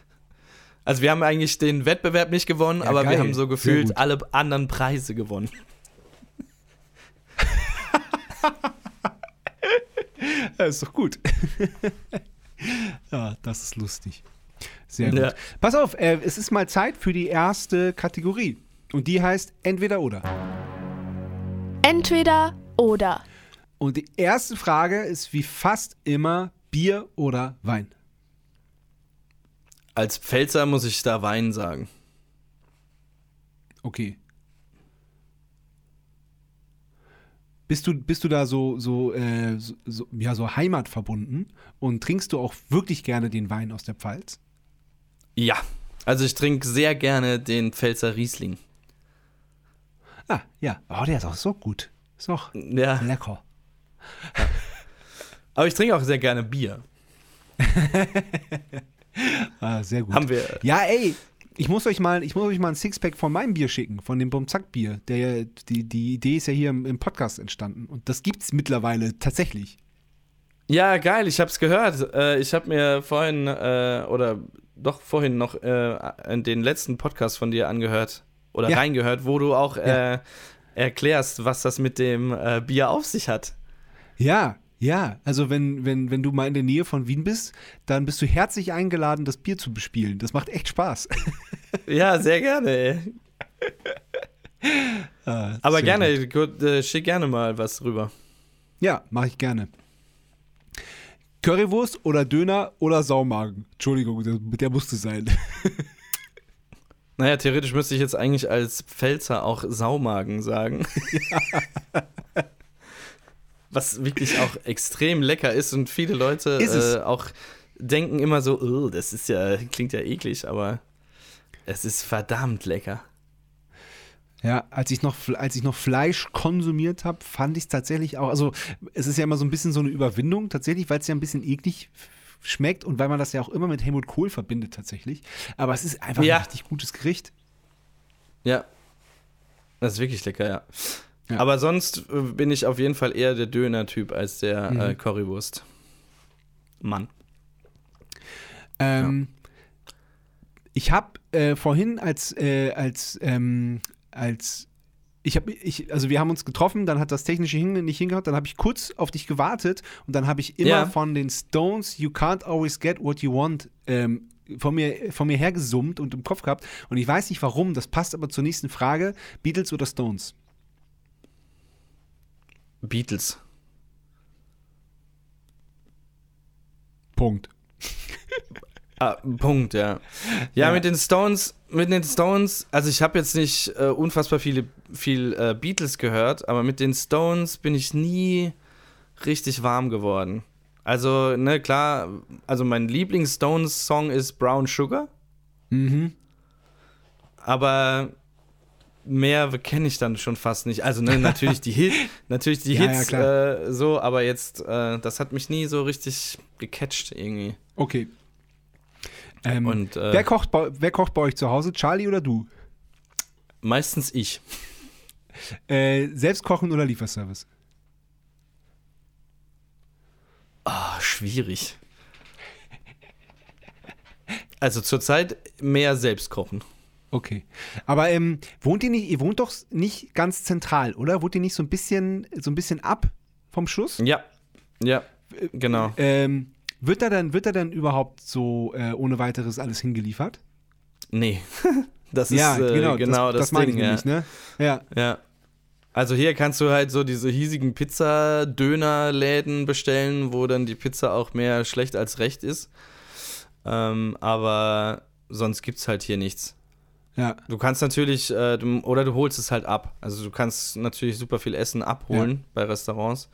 also wir haben eigentlich den Wettbewerb nicht gewonnen, Ja, aber geil. wir haben so gefühlt alle anderen Preise gewonnen. Ja, ist doch gut. ja, das ist lustig. Sehr gut. Ja. Pass auf, äh, es ist mal Zeit für die erste Kategorie. Und die heißt entweder oder. Entweder oder. Und die erste Frage ist wie fast immer Bier oder Wein. Als Pfälzer muss ich da Wein sagen. Okay. Bist du, bist du da so, so, äh, so, so, ja, so heimatverbunden und trinkst du auch wirklich gerne den Wein aus der Pfalz? Ja, also ich trinke sehr gerne den Pfälzer Riesling. Ah, ja. Oh, der ist auch so gut. Ist auch Ja, lecker. aber ich trinke auch sehr gerne Bier. Ah, sehr gut. Haben wir. Ja, ey, ich muss euch mal, ich muss euch mal ein Sixpack von meinem Bier schicken, von dem Bumzack-Bier. Der, die, die Idee ist ja hier im, im Podcast entstanden. Und das gibt's mittlerweile tatsächlich. Ja, geil, ich hab's gehört. Äh, ich habe mir vorhin, äh, oder doch vorhin noch äh, den letzten Podcast von dir angehört oder Ja. reingehört, wo du auch Ja. äh, erklärst, was das mit dem äh, Bier auf sich hat. Ja, ja. Also wenn, wenn, wenn du mal in der Nähe von Wien bist, dann bist du herzlich eingeladen, das Bier zu bespielen. Das macht echt Spaß. Ja, sehr gerne. Ah, Aber gerne, gut. äh, schick gerne mal was rüber. Ja, mache ich gerne. Currywurst oder Döner oder Saumagen. Entschuldigung, der, der musste sein. Naja, theoretisch müsste ich jetzt eigentlich als Pfälzer auch Saumagen sagen. Was wirklich auch extrem lecker ist und viele Leute äh, auch denken immer so, "Oh, das ist ja, klingt ja eklig, aber es ist verdammt lecker. Ja, als ich noch, als ich noch Fleisch konsumiert habe, fand ich es tatsächlich auch, also es ist ja immer so ein bisschen so eine Überwindung tatsächlich, weil es ja ein bisschen eklig schmeckt und weil man das ja auch immer mit Helmut Kohl verbindet tatsächlich. Aber es ist einfach Ja. ein richtig gutes Gericht. Ja. Das ist wirklich lecker, ja. Ja. Aber sonst äh, bin ich auf jeden Fall eher der Döner-Typ als der Mhm. äh, Currywurst. Mann. Ähm, Ich habe äh, vorhin als, äh, als, ähm, als ich habe, ich, also wir haben uns getroffen, dann hat das technische hin, nicht hingehauen, dann habe ich kurz auf dich gewartet und dann habe ich immer Ja. von den Stones You Can't Always Get What You Want ähm, von mir, von mir hergesummt und im Kopf gehabt und ich weiß nicht warum, das passt aber zur nächsten Frage, Beatles oder Stones? Beatles. Punkt. Ah, Punkt, ja. Ja, Ja. mit den Stones, mit den Stones, also ich habe jetzt nicht äh, unfassbar viele viel äh, Beatles gehört, aber mit den Stones bin ich nie richtig warm geworden. Also, ne, klar, also mein Lieblings-Stones-Song ist Brown Sugar, Mhm. aber mehr kenne ich dann schon fast nicht. Also, ne, natürlich die Hit, natürlich die Ja, ja, Hits klar. äh, so, aber jetzt, äh, das hat mich nie so richtig gecatcht irgendwie. Okay. Ähm, Und äh, wer, kocht bei, wer kocht bei euch zu Hause, Charlie oder du? meistens ich. Äh, selbst kochen oder Lieferservice? Ah, schwierig. Also zurzeit mehr selbst kochen. Okay. Aber ähm, wohnt ihr nicht, ihr wohnt doch nicht ganz zentral, oder? Wohnt ihr nicht so ein bisschen, so ein bisschen ab vom Schluss? Ja, ja, genau. Ähm, wird da dann, wird da dann überhaupt so äh, ohne weiteres alles hingeliefert? Nee, das ist ja, äh, genau, genau, das, das, das meine Ding, ich nämlich, ne? Ja. ja. ja. Also hier kannst du halt so diese hiesigen Pizza-Döner-Läden bestellen, wo dann die Pizza auch mehr schlecht als recht ist. Ähm, aber sonst gibt's halt hier nichts. Ja. Du kannst natürlich, äh, du, oder du holst es halt ab. Also du kannst natürlich super viel Essen abholen bei Restaurants,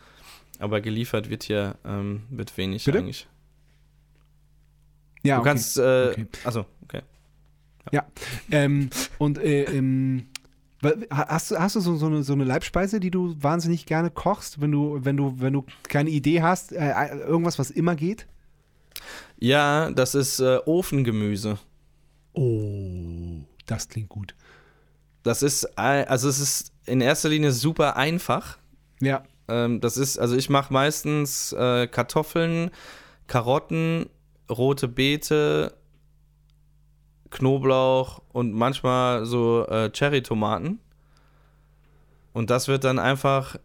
aber geliefert wird hier ähm, wird wenig Bitte? eigentlich. Ja, Du okay. kannst, äh, Okay. also okay. Ähm, und äh, ähm, hast du, hast du so, so, eine, so eine Leibspeise, die du wahnsinnig gerne kochst, wenn du, wenn du, wenn du keine Idee hast, äh, irgendwas, was immer geht? Ja, das ist äh, Ofengemüse. Oh, das klingt gut. Das ist, also es ist in erster Linie super einfach. Ja. Ähm, das ist, also ich mache meistens äh, Kartoffeln, Karotten, rote Beete, Knoblauch und manchmal so äh, Cherry-Tomaten. Und das wird dann einfach,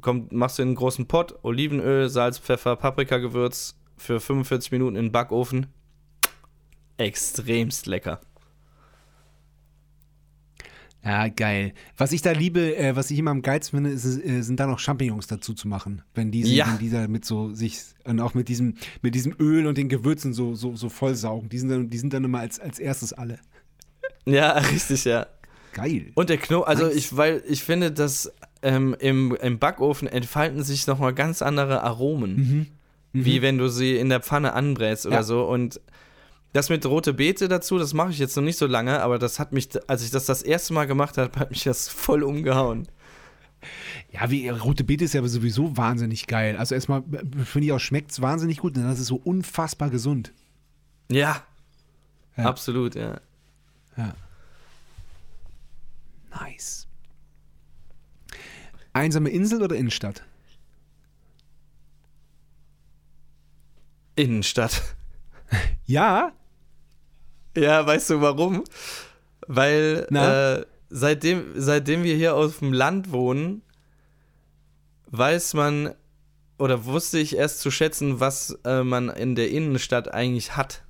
kommt, machst du in einen großen Pott, Olivenöl, Salz, Pfeffer, Paprikagewürz für 45 Minuten in den Backofen. Extremst lecker. Ja, geil. Was ich da liebe, äh, was ich immer am geilsten finde, ist, äh, sind da noch Champignons dazu zu machen. Wenn diese, Ja. wenn dieser mit so sich und auch mit diesem, mit diesem Öl und den Gewürzen so, so, so vollsaugen. Die sind dann, die sind dann immer als, als erstes alle. Ja, richtig, ja. Geil. Und der Knoblauch, also Nice. ich, weil ich finde, dass ähm, im, im Backofen entfalten sich nochmal ganz andere Aromen. Wie wenn du sie in der Pfanne anbrätst oder Ja. so. Und das mit rote Beete dazu, das mache ich jetzt noch nicht so lange, aber das hat mich, als ich das das erste Mal gemacht habe, hat mich das voll umgehauen. Ja, wie rote Beete ist ja sowieso wahnsinnig geil. Also erstmal finde ich auch, schmeckt es wahnsinnig gut und das ist so unfassbar gesund. Ja, Ja. absolut, ja. Ja. Nice. Einsame Insel oder Innenstadt? Innenstadt. Ja. Ja, weißt du warum? Weil äh, seitdem, seitdem wir hier auf dem Land wohnen, weiß man oder wusste ich erst zu schätzen, was äh, man in der Innenstadt eigentlich hat.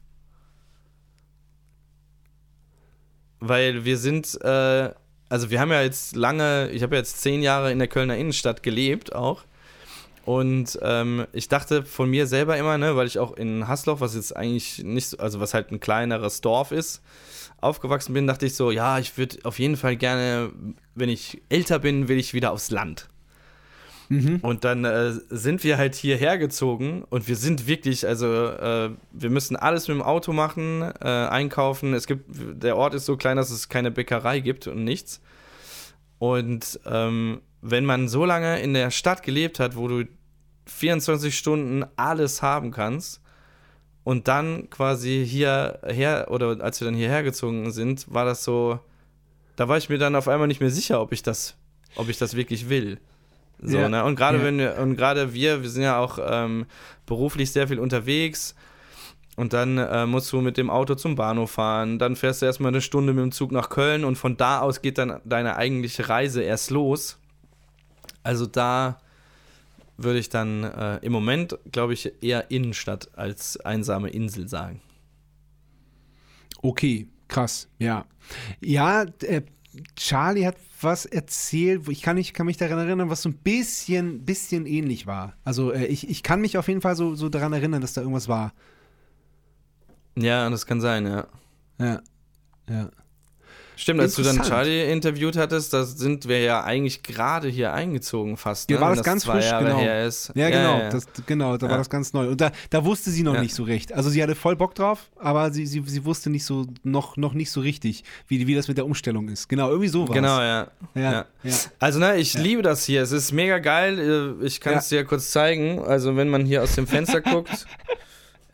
Weil wir sind, äh, also wir haben ja jetzt lange, ich habe ja jetzt zehn Jahre in der Kölner Innenstadt gelebt auch. Und ähm, ich dachte von mir selber immer, ne, weil ich auch in Hasloch, was jetzt eigentlich nicht, so- also was halt ein kleineres Dorf ist, aufgewachsen bin, dachte ich so, ja, ich würde auf jeden Fall gerne, wenn ich älter bin, will ich wieder aufs Land. Mhm. Und dann äh, sind wir halt hierher gezogen und wir sind wirklich, also äh, wir müssen alles mit dem Auto machen, äh, einkaufen. Es gibt, der Ort ist so klein, dass es keine Bäckerei gibt und nichts. Und ähm, wenn man so lange in der Stadt gelebt hat, wo du 24 Stunden alles haben kannst und dann quasi hierher oder als wir dann hierher gezogen sind, war das so, da war ich mir dann auf einmal nicht mehr sicher, ob ich das, ob ich das wirklich will. So, Ja. ne? Und gerade Ja. wenn wir, und gerade wir, wir sind ja auch ähm, beruflich sehr viel unterwegs. Und dann äh, musst du mit dem Auto zum Bahnhof fahren. Dann fährst du erstmal eine Stunde mit dem Zug nach Köln und von da aus geht dann deine eigentliche Reise erst los. Also da würde ich dann äh, im Moment, glaube ich, eher Innenstadt als einsame Insel sagen. Okay, krass, ja. Ja, äh, Charlie hat was erzählt, ich kann, nicht, kann mich daran erinnern, was so ein bisschen, bisschen ähnlich war. Also äh, ich, ich kann mich auf jeden Fall so, so daran erinnern, dass da irgendwas war. Ja, das kann sein, ja. Ja, ja. Stimmt, als du dann. Charlie interviewt hattest, da sind wir ja eigentlich gerade hier eingezogen fast. Ja, ne? war Wenn das ganz frisch, Jahre genau. her ist. Ja, genau, ja. Das, genau, da war Ja. das ganz neu. Und da, da wusste sie noch Ja. nicht so recht. Also sie hatte voll Bock drauf, aber sie, sie, sie wusste nicht so, noch, noch nicht so richtig, wie, wie das mit der Umstellung ist. Genau, irgendwie so war Genau, ja. Ja, ja. ja. Also, ne, ich liebe das hier. Es ist mega geil. Äh, Ich kann Ja. es dir kurz zeigen. Also, wenn man hier aus dem Fenster guckt,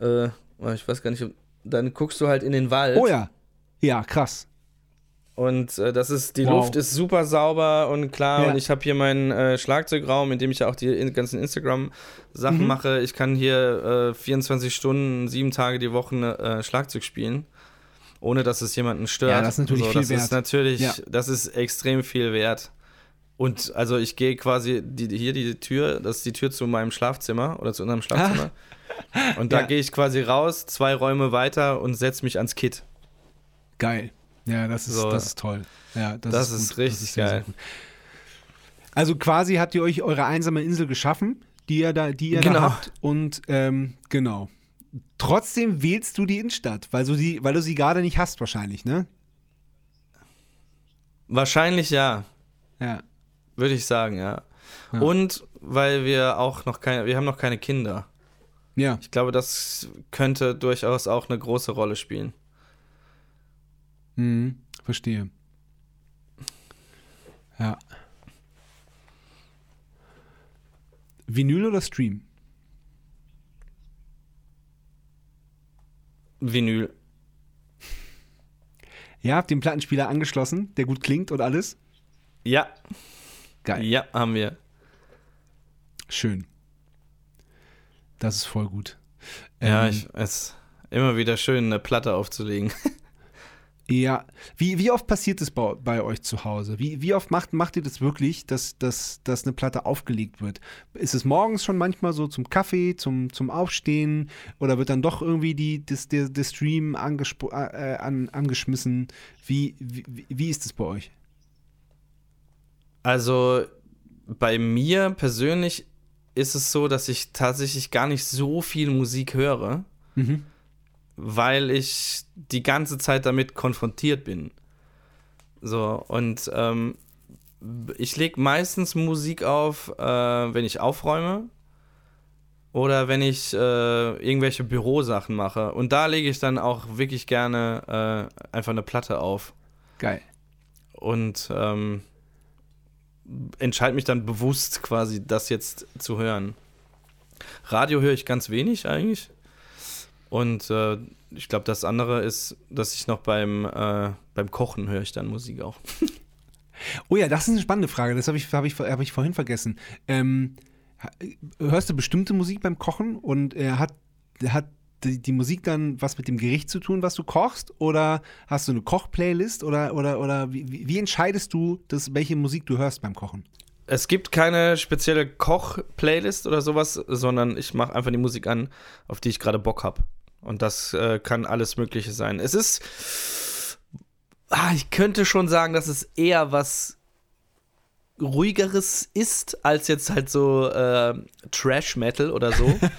äh, ich weiß gar nicht, dann guckst du halt in den Wald. Oh ja. Ja, krass. Und äh, das ist, die Wow. Luft ist super sauber und klar. Ja. Und ich habe hier meinen äh, Schlagzeugraum, in dem ich ja auch die ganzen Instagram-Sachen Mhm. mache. Ich kann hier äh, 24 Stunden, sieben Tage die Woche äh, Schlagzeug spielen, ohne dass es jemanden stört. Ja, das ist natürlich viel das wert. Ist natürlich, Ja. Das ist extrem viel wert. Und also ich gehe quasi die- hier die Tür, das ist die Tür zu meinem Schlafzimmer oder zu unserem Schlafzimmer. Und da Ja. gehe ich quasi raus, zwei Räume weiter und setze mich ans Kit. Geil. Ja, das ist, So. das ist toll. Ja, das, Das ist, ist richtig sehr, sehr geil. Also quasi habt ihr euch eure einsame Insel geschaffen, die ihr da, die ihr Genau. da habt. Und ähm, genau. Trotzdem wählst du die Innenstadt, weil du, die, weil du sie gerade nicht hast wahrscheinlich, ne? Wahrscheinlich ja. Ja. Würde ich sagen, ja. Ja. Und weil wir auch noch keine, wir haben noch keine Kinder. Ja. Ich glaube, das könnte durchaus auch eine große Rolle spielen. Mhm. Verstehe. Ja. Vinyl oder Stream? Vinyl. Ja, habt den Plattenspieler angeschlossen, der gut klingt und alles? Ja. Geil. Ja, haben wir. Schön. Das ist voll gut. Ja, Ähm, ich, es ist immer wieder schön, eine Platte aufzulegen. Ja, wie, wie oft passiert es bei, bei euch zu Hause? Wie, wie oft macht, macht ihr das wirklich, dass, dass, dass eine Platte aufgelegt wird? Ist es morgens schon manchmal so zum Kaffee, zum, zum Aufstehen oder wird dann doch irgendwie die, das, der, der Stream angespo- äh, an, angeschmissen? Wie, wie, wie ist es bei euch? Also bei mir persönlich ist es so, dass ich tatsächlich gar nicht so viel Musik höre, Mhm. Weil ich die ganze Zeit damit konfrontiert bin. So, und ähm, ich lege meistens Musik auf, äh, wenn ich aufräume oder wenn ich äh, irgendwelche Bürosachen mache. Und da lege ich dann auch wirklich gerne äh, einfach eine Platte auf. Geil. und ähm, entscheide mich dann bewusst quasi, das jetzt zu hören. Radio höre ich ganz wenig eigentlich. Und äh, ich glaube, das andere ist, dass ich noch beim, äh, beim Kochen höre ich dann Musik auch. Oh ja, das ist eine spannende Frage. Das habe ich, hab ich, hab ich vorhin vergessen. Ähm, hörst du bestimmte Musik beim Kochen und äh, hat, hat die, die Musik dann was mit dem Gericht zu tun, was du kochst? Oder hast du eine Kochplaylist? Oder, oder, oder wie, wie entscheidest du, das, welche Musik du hörst beim Kochen? Es gibt keine spezielle Koch-Playlist oder sowas, sondern ich mache einfach die Musik an, auf die ich gerade Bock habe. Und das äh, kann alles Mögliche sein. Es ist. Ah, ich könnte schon sagen, dass es eher was ruhigeres ist, als jetzt halt so äh, Trash-Metal oder so.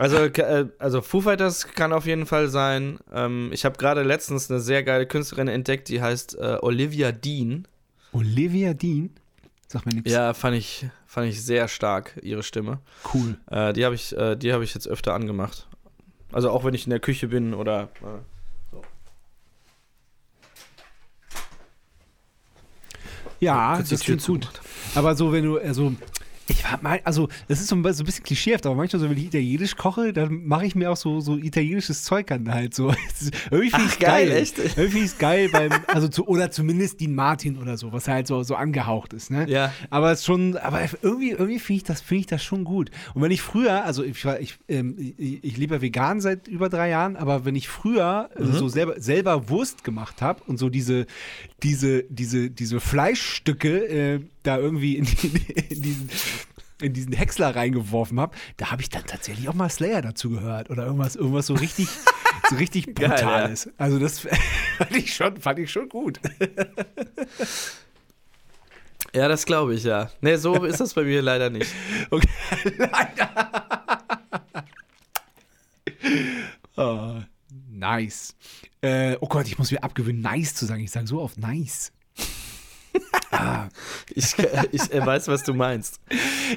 Also, äh, also Foo Fighters kann auf jeden Fall sein. Ähm, ich habe gerade letztens eine sehr geile Künstlerin entdeckt, die heißt äh, Olivia Dean. Olivia Dean? Sag mir nichts. Ja, fand ich, fand ich sehr stark, ihre Stimme. Cool. Äh, die habe ich, äh, die hab ich jetzt öfter angemacht. Also auch wenn ich in der Küche bin oder. Äh, Ja, kurz die das klingt gut. Aber so, wenn du, also, ich war mal, also, das ist so ein, so ein bisschen klischeehaft, aber manchmal so, wenn ich italienisch koche, dann mache ich mir auch so, so italienisches Zeug an halt so. Irgendwie finde Ach, ich geil, geil. echt? Irgendwie finde ich geil beim, also zu, oder zumindest Dean Martin oder so, was halt so, so angehaucht ist, ne? Ja. Aber es ist schon, aber irgendwie, irgendwie finde ich das, finde ich das schon gut. Und wenn ich früher, also ich war, ich, ähm, ich, ich lebe ja vegan seit über drei Jahren, aber wenn ich früher äh, Mhm. so selber, selber Wurst gemacht habe und so diese, diese, diese, diese Fleischstücke äh, da irgendwie in, die, in diesen in diesen Häcksler reingeworfen habe, da habe ich dann tatsächlich auch mal Slayer dazu gehört oder irgendwas, irgendwas so richtig, so richtig Geil, brutales. Also das fand ich schon, fand ich schon gut. Ja, das glaube ich, ja. Nee, so ist das bei mir leider nicht. Okay, leider. oh, nice. Äh, oh Gott, ich muss mir abgewöhnen, nice zu sagen. Ich sage so oft nice. Ich, ich äh, weiß, was du meinst.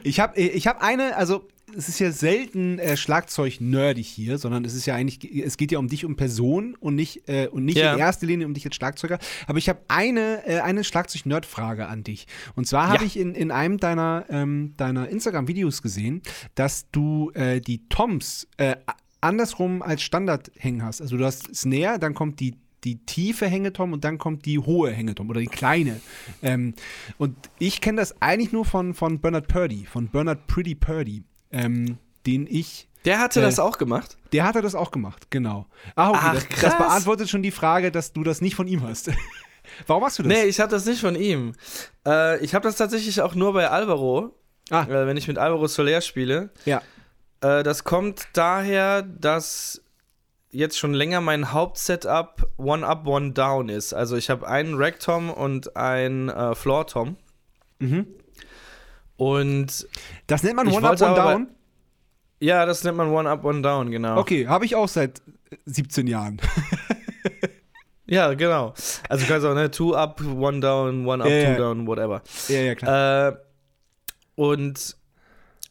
Ich habe ich hab eine, also es ist ja selten äh, Schlagzeug-nerdig hier, sondern es ist ja eigentlich, es geht ja um dich um Person und nicht, äh, und nicht Ja. in erster Linie um dich als Schlagzeuger. Aber ich habe eine, äh, eine Schlagzeug-Nerd-Frage an dich. Und zwar habe Ja. ich in, in einem deiner, ähm, deiner Instagram-Videos gesehen, dass du äh, die Toms äh, andersrum als Standard hängen hast. Also du hast Snare, dann kommt die die tiefe Hängetom und dann kommt die hohe Hängetom oder die kleine. Ähm, und ich kenne das eigentlich nur von, von Bernard Purdy, von Bernard Pretty Purdy, ähm, den ich. Der hatte Äh, das auch gemacht. Der hatte das auch gemacht, genau. Ah, okay, Ach, das, das krass. beantwortet schon die Frage, dass du das nicht von ihm hast. Warum hast du das? Nee, ich hatte das nicht von ihm. Äh, ich habe das tatsächlich auch nur bei Alvaro, Ah, äh, wenn ich mit Alvaro Soler spiele. ja. Äh, das kommt daher, dass jetzt schon länger mein Hauptsetup One Up, One Down ist. Also ich habe einen Rack-Tom und einen äh, Floor-Tom. Mhm. Und Das nennt man One Up, One aber- Down? ja, das nennt man One Up, One Down, genau. Okay, habe ich auch seit 17 Jahren. Ja, genau. Also du kannst auch, ne, Two Up, One Down, One Up, Ja, Two ja. Down, whatever. ja, ja, klar. Äh, und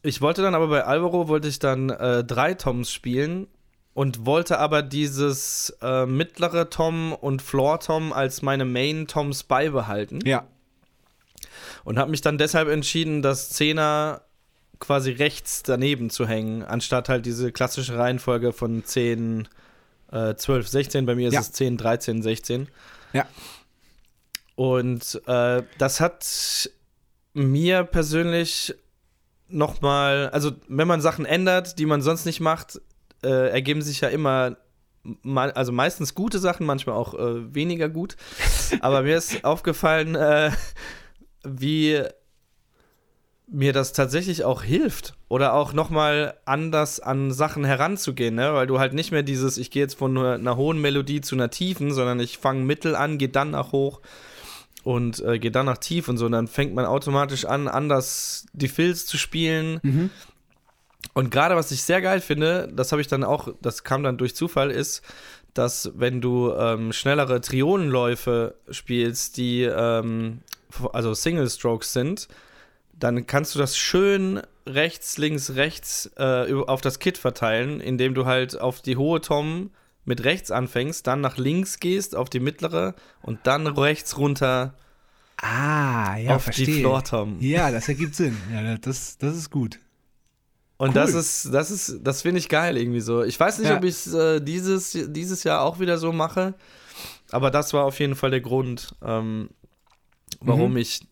ich wollte dann aber bei Alvaro, wollte ich dann äh, drei Toms spielen und wollte aber dieses äh, mittlere Tom und Floor Tom als meine Main Toms beibehalten ja. und habe mich dann deshalb entschieden, das Zehner quasi rechts daneben zu hängen, anstatt halt diese klassische Reihenfolge von 10, äh, 12, 16. Bei mir ist Ja. es 10, 13, 16. Ja. Und äh, das hat mir persönlich nochmal, also wenn man Sachen ändert, die man sonst nicht macht, äh, ergeben sich ja immer, also meistens gute Sachen, manchmal auch äh, weniger gut. Aber mir ist aufgefallen, äh, wie mir das tatsächlich auch hilft oder auch nochmal anders an Sachen heranzugehen, ne? weil du halt nicht mehr dieses, ich gehe jetzt von einer, hohen Melodie zu einer tiefen, sondern ich fange mittel an, gehe dann nach hoch und äh, gehe dann nach tief und so. Und dann fängt man automatisch an, anders die Fills zu spielen. Mhm. Und gerade was ich sehr geil finde, das habe ich dann auch, das kam dann durch Zufall, ist, dass wenn du ähm, schnellere Trionenläufe spielst, die ähm, also Single Strokes sind, dann kannst du das schön rechts, links, rechts äh, auf das Kit verteilen, indem du halt auf die hohe Tom mit rechts anfängst, dann nach links gehst auf die mittlere und dann rechts runter Ah, ja, auf verstehe. die Floor Tom. Ja, das ergibt Sinn. Ja, das, das ist gut. Und Cool. das ist, das ist, das finde ich geil irgendwie so. Ich weiß nicht, Ja. ob ich es äh, dieses, dieses Jahr auch wieder so mache, aber das war auf jeden Fall der Grund, ähm, warum Mhm. ich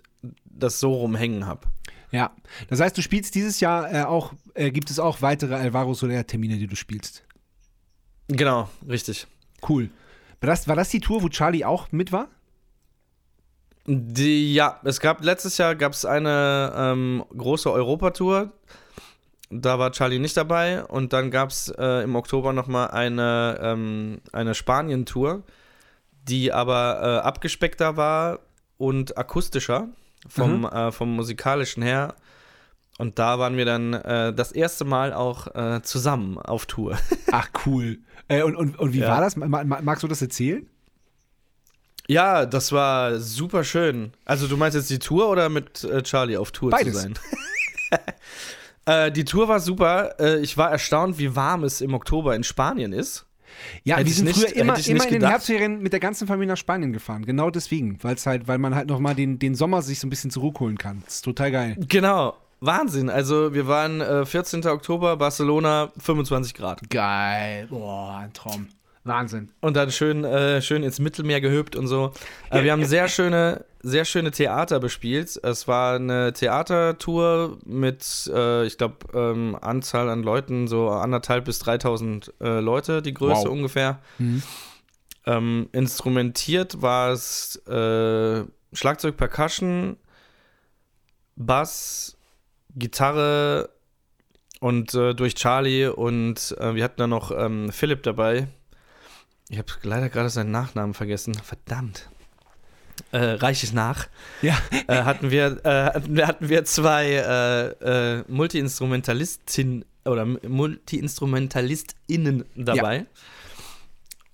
das so rumhängen habe. Ja. Das heißt, du spielst dieses Jahr äh, auch, äh, gibt es auch weitere Alvaro Soler-Termine, die du spielst. Genau, richtig. Cool. War das, war das die Tour, wo Charlie auch mit war? Die, ja, es gab letztes Jahr gab es eine ähm, große Europatour. Da war Charlie nicht dabei und dann gab es äh, im Oktober nochmal eine, ähm, eine Spanien-Tour, die aber äh, abgespeckter war und akustischer vom, äh, vom musikalischen her. Und da waren wir dann äh, das erste Mal auch äh, zusammen auf Tour. Ach, cool. Äh, und, und, und wie Ja. war das? Ma, ma, magst du das erzählen? ja, das war super schön. Also du meinst jetzt die Tour oder mit äh, Charlie auf Tour Beides. zu sein? äh, die Tour war super. Äh, ich war erstaunt, wie warm es im Oktober in Spanien ist. Ja, Hätte wir sind nicht- früher immer, immer in den. Herbstferien mit der ganzen Familie nach Spanien gefahren. Genau deswegen. Weil's halt, weil man halt nochmal den, den Sommer sich so ein bisschen zurückholen kann. Das ist total geil. Genau. Wahnsinn. Also wir waren äh, 14. Oktober, Barcelona, 25 Grad. Geil. Boah, ein Traum. Wahnsinn. Und dann schön, äh, schön ins Mittelmeer gehüpft und so. Äh, wir haben sehr schöne, sehr schöne Theater bespielt. Es war eine Theatertour mit, äh, ich glaube, ähm, Anzahl an Leuten, so anderthalb bis 3000 äh, Leute, die Größe Wow. ungefähr. Mhm. Ähm, instrumentiert war es äh, Schlagzeug, Percussion, Bass, Gitarre und äh, durch Charlie und äh, wir hatten dann noch ähm, Philipp dabei. Ich habe leider gerade seinen Nachnamen vergessen. Verdammt. Äh, reich ich nach. Ja. Äh, hatten wir äh, hatten wir- zwei äh, äh, Multi-Instrumentalistin oder Multi-InstrumentalistInnen dabei.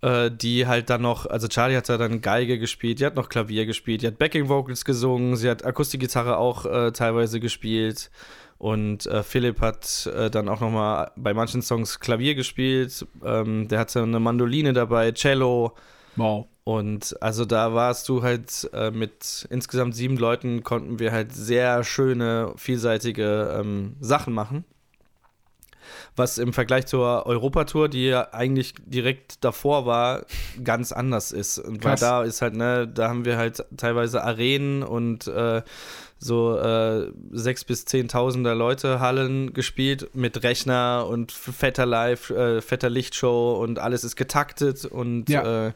Äh, die halt dann noch, also Charlie hat da dann Geige gespielt, die hat noch Klavier gespielt, die hat Backing Vocals gesungen, sie hat Akustikgitarre auch äh, teilweise gespielt und äh, Philipp hat dann auch noch mal bei manchen Songs Klavier gespielt, ähm, der hatte eine Mandoline dabei, Cello Wow. und also da warst du halt äh, mit insgesamt sieben Leuten konnten wir halt sehr schöne, vielseitige ähm, Sachen machen. Was im Vergleich zur Europatour, die ja eigentlich direkt davor war, ganz anders ist. Und weil da ist halt, ne, da haben wir halt teilweise Arenen und äh, so äh, sechs bis zehntausender Leute Hallen gespielt mit Rechner und fetter Live, äh, fetter Lichtshow und alles ist getaktet und Ja. äh,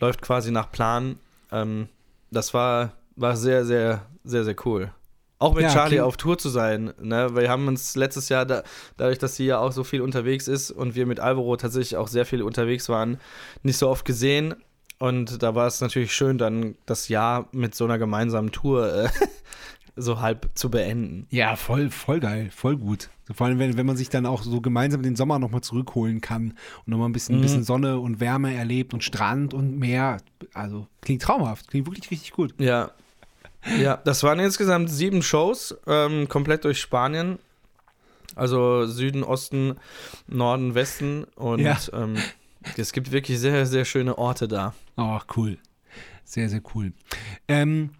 läuft quasi nach Plan. Ähm, das war, war sehr, sehr, sehr, sehr cool. Auch mit Ja, Charlie klingt- auf Tour zu sein. Ne? Wir haben uns letztes Jahr, da, dadurch, dass sie ja auch so viel unterwegs ist und wir mit Alvaro tatsächlich auch sehr viel unterwegs waren, nicht so oft gesehen. Und da war es natürlich schön, dann das Jahr mit so einer gemeinsamen Tour äh, so halb zu beenden. Ja, voll, voll geil, voll gut. So, vor allem, wenn, wenn man sich dann auch so gemeinsam den Sommer nochmal zurückholen kann und nochmal ein bisschen, Mhm. bisschen Sonne und Wärme erlebt und Strand und Meer. Also klingt traumhaft, klingt wirklich richtig gut. Ja. Ja, das waren insgesamt sieben Shows, ähm, komplett durch Spanien. Also Süden, Osten, Norden, Westen. Und Ja. ähm, es gibt wirklich sehr, sehr schöne Orte da. Oh, cool. Sehr, sehr cool. Ähm,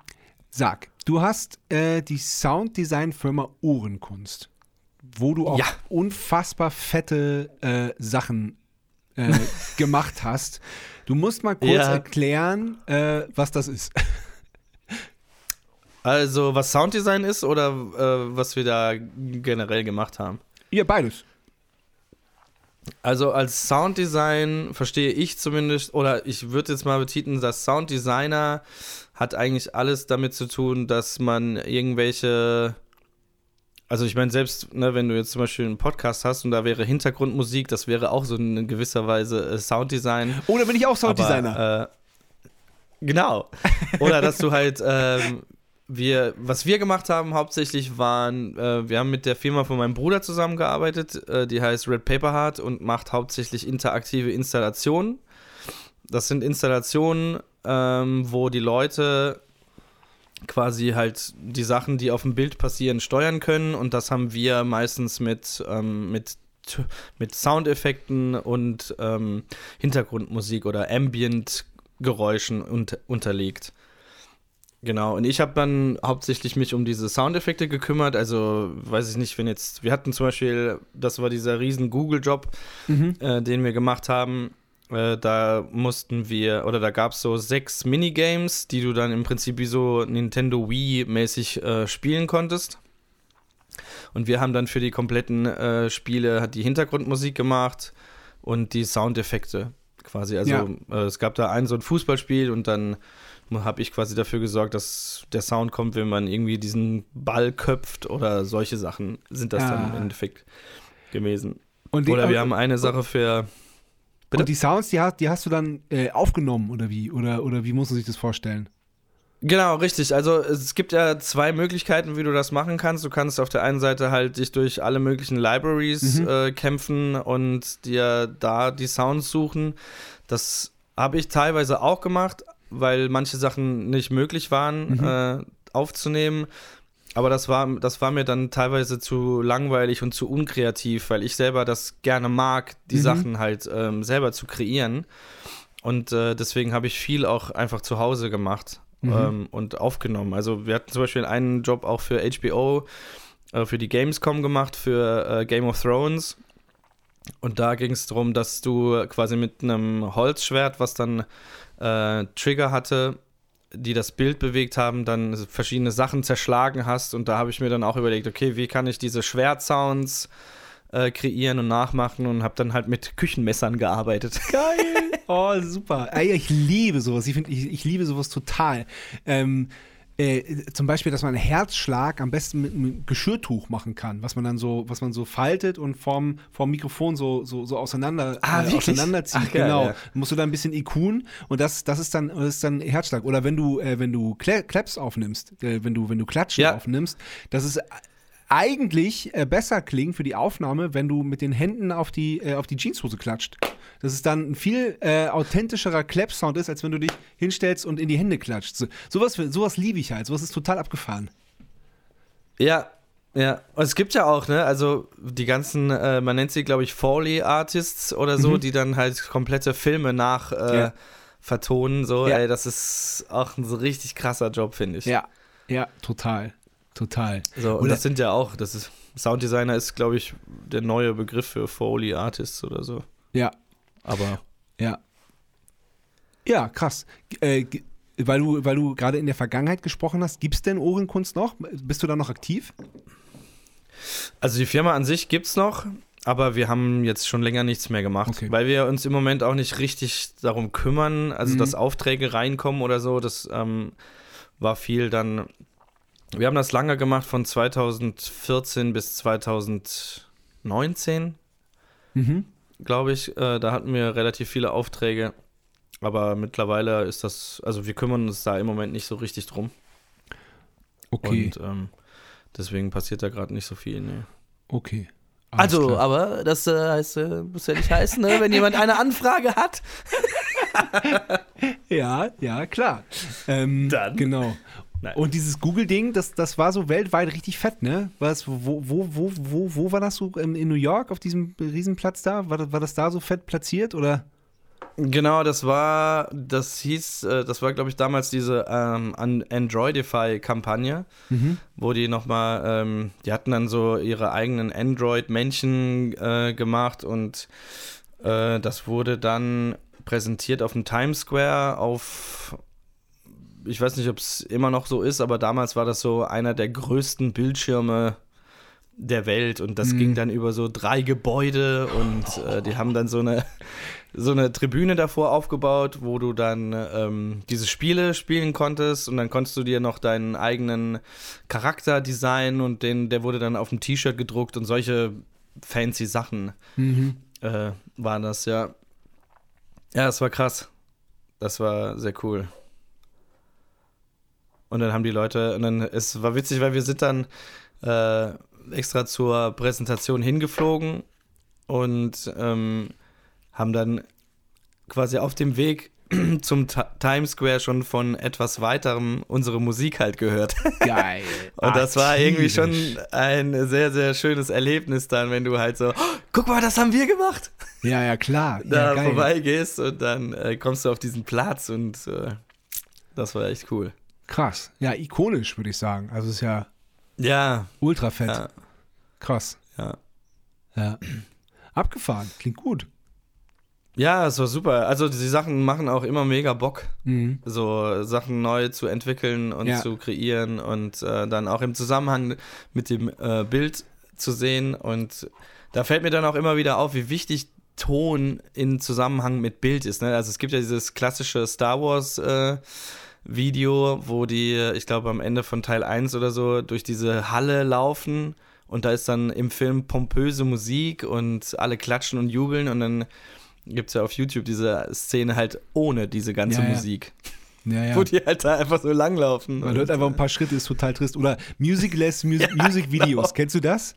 sag, du hast äh, die Sounddesign-Firma Ohrenkunst, wo du auch Ja. unfassbar fette äh, Sachen äh, gemacht hast. Du musst mal kurz Ja. erklären, äh, was das ist. Also, was Sounddesign ist oder äh, was wir da generell gemacht haben? Ja, beides. Also als Sounddesign verstehe ich zumindest, oder ich würde jetzt mal betiteln, dass Sounddesigner hat eigentlich alles damit zu tun, dass man irgendwelche, also ich meine selbst, ne, wenn du jetzt zum Beispiel einen Podcast hast und da wäre Hintergrundmusik, das wäre auch so in gewisser Weise äh, Sounddesign. Oder bin ich auch Sounddesigner? Aber, äh, genau. Oder dass du halt, ähm, wir, was wir gemacht haben hauptsächlich waren, äh, wir haben mit der Firma von meinem Bruder zusammengearbeitet, äh, die heißt Red Paper Heart und macht hauptsächlich interaktive Installationen. Das sind Installationen, ähm, wo die Leute quasi halt die Sachen, die auf dem Bild passieren, steuern können und das haben wir meistens mit, ähm, mit, mit Soundeffekten und ähm, Hintergrundmusik oder Ambient-Geräuschen unt unterlegt. Genau, und ich habe dann hauptsächlich mich um diese Soundeffekte gekümmert. Also, weiß ich nicht, wenn jetzt, wir hatten zum Beispiel, das war dieser riesen Google-Job, äh, den wir gemacht haben. Äh, da mussten wir, oder da gab es so sechs Minigames, die du dann im Prinzip wie so Nintendo Wii-mäßig äh, spielen konntest. Und wir haben dann für die kompletten äh, Spiele hat die Hintergrundmusik gemacht und die Soundeffekte quasi. Also Ja. äh, es gab da ein so ein Fußballspiel und dann habe ich quasi dafür gesorgt, dass der Sound kommt, wenn man irgendwie diesen Ball köpft oder solche Sachen sind das dann Ah. im Endeffekt gewesen. Die, Oder wir haben eine Sache für bitte? Und die Sounds, die hast, die hast du dann äh, aufgenommen oder wie? Oder, oder wie muss man sich das vorstellen? Genau, richtig. Also es gibt ja zwei Möglichkeiten, wie du das machen kannst. Du kannst auf der einen Seite halt dich durch alle möglichen Libraries Mhm. äh, kämpfen und dir da die Sounds suchen. Das habe ich teilweise auch gemacht, weil manche Sachen nicht möglich waren Mhm. äh, aufzunehmen. Aber das war, das war mir dann teilweise zu langweilig und zu unkreativ, weil ich selber das gerne mag, die Mhm. Sachen halt ähm, selber zu kreieren. Und äh, deswegen habe ich viel auch einfach zu Hause gemacht Mhm. ähm, und aufgenommen. Also wir hatten zum Beispiel einen Job auch für HBO, äh, für die Gamescom gemacht, für äh, Game of Thrones. Und da ging es darum, dass du quasi mit einem Holzschwert, was dann äh, Trigger hatte, die das Bild bewegt haben, dann verschiedene Sachen zerschlagen hast. Und da habe ich mir dann auch überlegt, okay, wie kann ich diese Schwertsounds äh, kreieren und nachmachen und habe dann halt mit Küchenmessern gearbeitet. Geil. Oh, super. Ich liebe sowas. Ich, find, ich, ich liebe sowas total. Ähm, äh, zum Beispiel, dass man einen Herzschlag am besten mit einem Geschirrtuch machen kann, was man dann so, was man so faltet und vorm, vorm Mikrofon so, so, so auseinander, Ah, äh, auseinanderzieht. Ach, genau. ja. Musst du da ein bisschen IQen und das, das ist dann, das ist dann Herzschlag. Oder wenn du, äh, wenn du Claps aufnimmst, äh, wenn du, wenn du Klatschen Ja. aufnimmst, das ist eigentlich äh, besser klingt für die Aufnahme, wenn du mit den Händen auf die, äh, auf die Jeanshose klatscht. Dass es dann ein viel äh, authentischerer Clap-Sound ist, als wenn du dich hinstellst und in die Hände klatscht. So, sowas, sowas liebe ich halt. Sowas ist total abgefahren. Ja, ja. Und es gibt ja auch, ne, also die ganzen, äh, man nennt sie, glaube ich, Foley-Artists oder so, Mhm. die dann halt komplette Filme nach äh, Ja. vertonen. So, Ja. ey, das ist auch ein so richtig krasser Job, finde ich. Ja, ja, total. Total. So, und Oder- das sind ja auch, das ist, Sounddesigner ist, glaube ich, der neue Begriff für Foley-Artists oder so. Ja, Aber ja. Ja, krass. Äh, weil du, weil du gerade in der Vergangenheit gesprochen hast, gibt es denn Ohrenkunst noch? Bist du da noch aktiv? Also die Firma an sich gibt's noch, aber wir haben jetzt schon länger nichts mehr gemacht, Okay. weil wir uns im Moment auch nicht richtig darum kümmern, also Mhm. dass Aufträge reinkommen oder so. Das ähm, war viel dann. Wir haben das lange gemacht von 2014 bis 2019, Mhm. glaube ich. Äh, da hatten wir relativ viele Aufträge, aber mittlerweile ist das, also wir kümmern uns da im Moment nicht so richtig drum Okay, und ähm, deswegen passiert da gerade nicht so viel. Nee. okay. Alles Also, klar. aber das äh, heißt, äh, muss ja nicht heißen, ne? wenn jemand eine Anfrage hat. Ja, ja, klar. Ähm, Dann. Genau. Nein. Und dieses Google-Ding, das, das war so weltweit richtig fett, ne? Was, wo, wo, wo, wo, wo war das so? In New York, auf diesem Riesenplatz da? War das, war das da so fett platziert oder? Genau, das war, das hieß, äh, das war, glaube ich, damals diese ähm, An- Androidify-Kampagne, Mhm. wo die nochmal, ähm, die hatten dann so ihre eigenen Android-Männchen äh, gemacht und Äh, das wurde dann präsentiert auf dem Times Square auf ich weiß nicht, ob es immer noch so ist, aber damals war das so einer der größten Bildschirme der Welt und das mhm. ging dann über so drei Gebäude und äh, die haben dann so eine so eine Tribüne davor aufgebaut, wo du dann ähm, diese Spiele spielen konntest und dann konntest du dir noch deinen eigenen Charakter designen und den der wurde dann auf dem T-Shirt gedruckt und solche fancy Sachen mhm. äh, waren das ja. Ja, das war krass. Das war sehr cool. Und dann haben die Leute, und dann, es war witzig, weil wir sind dann äh, extra zur Präsentation hingeflogen und ähm, haben dann quasi auf dem Weg zum T Times Square schon von etwas weiterem unsere Musik halt gehört. Geil. und das war irgendwie schon ein sehr, sehr schönes Erlebnis dann, wenn du halt so, oh, guck mal, das haben wir gemacht. Ja, ja, klar. Da ja, vorbeigehst und dann äh, kommst du auf diesen Platz und äh, das war echt cool. Krass. Ja, ikonisch, würde ich sagen. Also ist ja, ja. ultra fett. Ja. Krass. Ja. Ja. Abgefahren. Klingt gut. Ja, es war super. Also die Sachen machen auch immer mega Bock, mhm. so Sachen neu zu entwickeln und ja. zu kreieren und äh, dann auch im Zusammenhang mit dem äh, Bild zu sehen. Und da fällt mir dann auch immer wieder auf, wie wichtig Ton in Zusammenhang mit Bild ist. Ne? Also es gibt ja dieses klassische Star Wars äh, Video, wo die, ich glaube am Ende von Teil 1 oder so, durch diese Halle laufen und da ist dann im Film pompöse Musik und alle klatschen und jubeln und dann gibt es ja auf YouTube diese Szene halt ohne diese ganze ja, Musik. Ja, ja. Wo die halt da einfach so langlaufen. Man hört einfach ein paar Schritte, ist total trist. Oder Musicless Music, Music Videos. Genau. Kennst du das?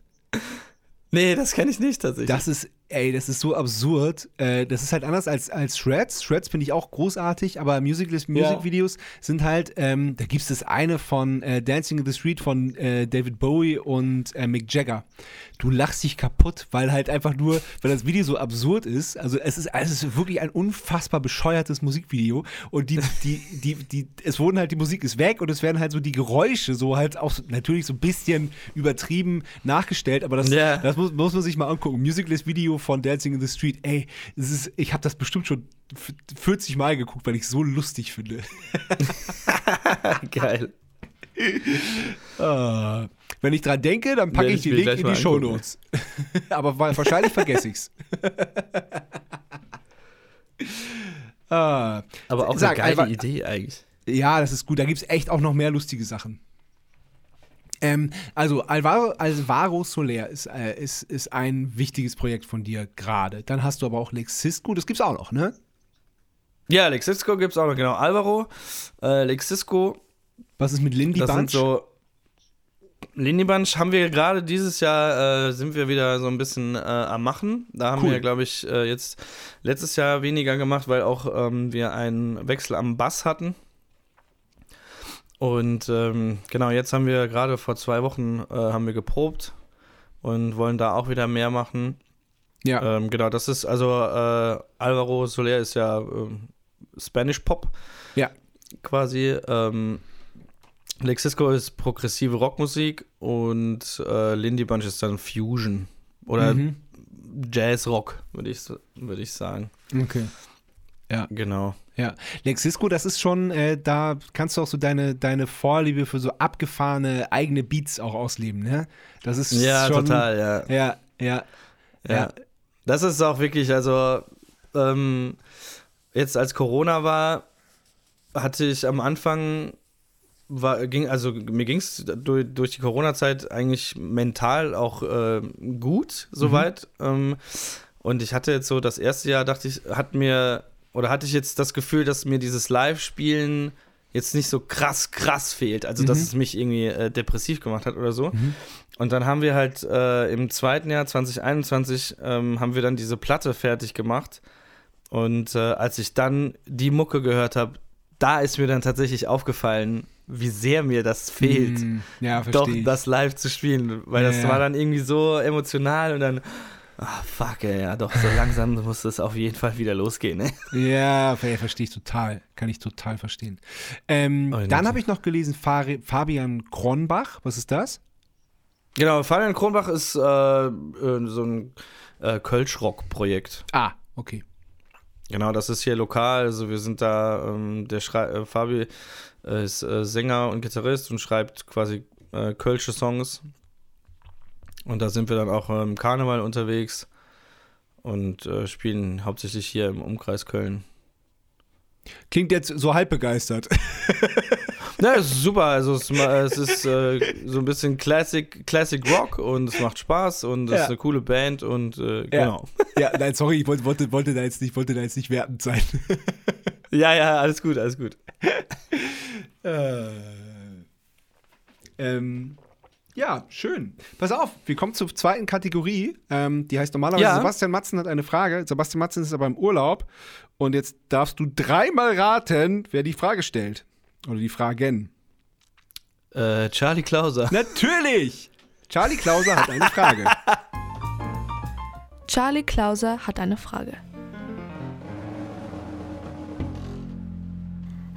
Nee, das kenne ich nicht tatsächlich. Das ist Ey, das ist so absurd. Äh, das ist halt anders als, als Shreds. Shreds finde ich auch großartig, aber Musicless Music Videos ja. sind halt, ähm, da gibt es das eine von äh, Dancing in the Street von äh, David Bowie und äh, Mick Jagger. Du lachst dich kaputt, weil halt einfach nur, weil das Video so absurd ist. Also es ist, es ist wirklich ein unfassbar bescheuertes Musikvideo und die, die, die, die, es wurden halt, die Musik ist weg und es werden halt so die Geräusche so halt auch natürlich so ein bisschen übertrieben nachgestellt, aber das, ja. das muss, muss man sich mal angucken. Musicless Video von Dancing in the Street, ey, ist, ich habe das bestimmt schon 40 Mal geguckt, weil ich es so lustig finde. Geil. uh, wenn ich dran denke, dann packe ich die Link in die Show Notes. Aber wahrscheinlich vergesse ich's. uh, Aber auch sag, eine geile Idee eigentlich. Ja, das ist gut. Da gibt es echt auch noch mehr lustige Sachen. Ähm, also Alvaro, Alvaro Soler ist, äh, ist, ist ein wichtiges Projekt von dir gerade. Dann hast du aber auch Lexisco, das gibt's auch noch, ne? Ja, Lexisco gibt's auch noch, genau. Alvaro, äh, Lexisco. Was ist mit Lindy das Bunch? Sind so Lindy Bunch haben wir gerade dieses Jahr, äh, sind wir wieder so ein bisschen äh, am Machen. Da haben cool. wir, glaube ich, äh, jetzt letztes Jahr weniger gemacht, weil auch ähm, wir einen Wechsel am Bass hatten. Und ähm, genau, jetzt haben wir gerade vor zwei Wochen äh, haben wir geprobt und wollen da auch wieder mehr machen. Ja. Ähm, genau, das ist also äh, Alvaro Soler ist ja äh, Spanish Pop. Ja. Quasi. Ähm, Lexisco ist progressive Rockmusik und äh, Lindy Bunch ist dann Fusion. Oder mhm. Jazz-Rock, würde ich, würd ich sagen. Okay. Ja. Genau. Ja, Lexisco, das ist schon, äh, da kannst du auch so deine, deine Vorliebe für so abgefahrene eigene Beats auch ausleben, ne? Das ist ja schon, total, ja. Ja, ja, ja. ja. Das ist auch wirklich, also ähm, jetzt als Corona war, hatte ich am Anfang war, ging, also mir ging es durch, durch die Corona-Zeit eigentlich mental auch äh, gut, soweit. Mhm. Ähm, und ich hatte jetzt so das erste Jahr, dachte ich, hat mir oder hatte ich jetzt das Gefühl, dass mir dieses Live-Spielen jetzt nicht so krass, krass fehlt. Also, mhm. dass es mich irgendwie äh, depressiv gemacht hat oder so. Mhm. Und dann haben wir halt äh, im zweiten Jahr, 2021, ähm, haben wir dann diese Platte fertig gemacht. Und äh, als ich dann die Mucke gehört habe, da ist mir dann tatsächlich aufgefallen, wie sehr mir das fehlt, mm, ja, doch das live zu spielen. Weil ja, das war dann irgendwie so emotional und dann Ah, fuck, ey, ja, doch, so langsam muss es auf jeden Fall wieder losgehen, ne? Ja, verstehe ich total. Kann ich total verstehen. Ähm, oh, dann habe ich noch gelesen, Fabian Kronbach. Was ist das? Genau, Fabian Kronbach ist äh, äh so ein äh, Kölsch-Rock-Projekt. Ah, okay. Genau, das ist hier lokal. Also wir sind da, ähm, der Schrei äh, Fabi äh, ist äh, Sänger und Gitarrist und schreibt quasi kölsche Songs. Und da sind wir dann auch im Karneval unterwegs und äh, spielen hauptsächlich hier im Umkreis Köln. Klingt jetzt so halb begeistert. Na, es ist super. Also es, es ist äh, so ein bisschen Classic, Classic Rock und es macht Spaß und es Ja. ist eine coole Band und äh, genau. ja, nein, sorry, ich wollte, wollte, wollte, da jetzt nicht, wollte da jetzt nicht wertend sein. Ja, ja, alles gut, alles gut. Äh, ähm, ja, schön. Pass auf, wir kommen zur zweiten Kategorie. Ähm, die heißt normalerweise Ja. Sebastian Matzen hat eine Frage. Sebastian Matzen ist aber im Urlaub. Und jetzt darfst du dreimal raten, wer die Frage stellt. Oder die Fragen. Äh, Charlie Klauser. Natürlich! Charlie Klauser hat eine Frage. Charlie Klauser hat eine Frage.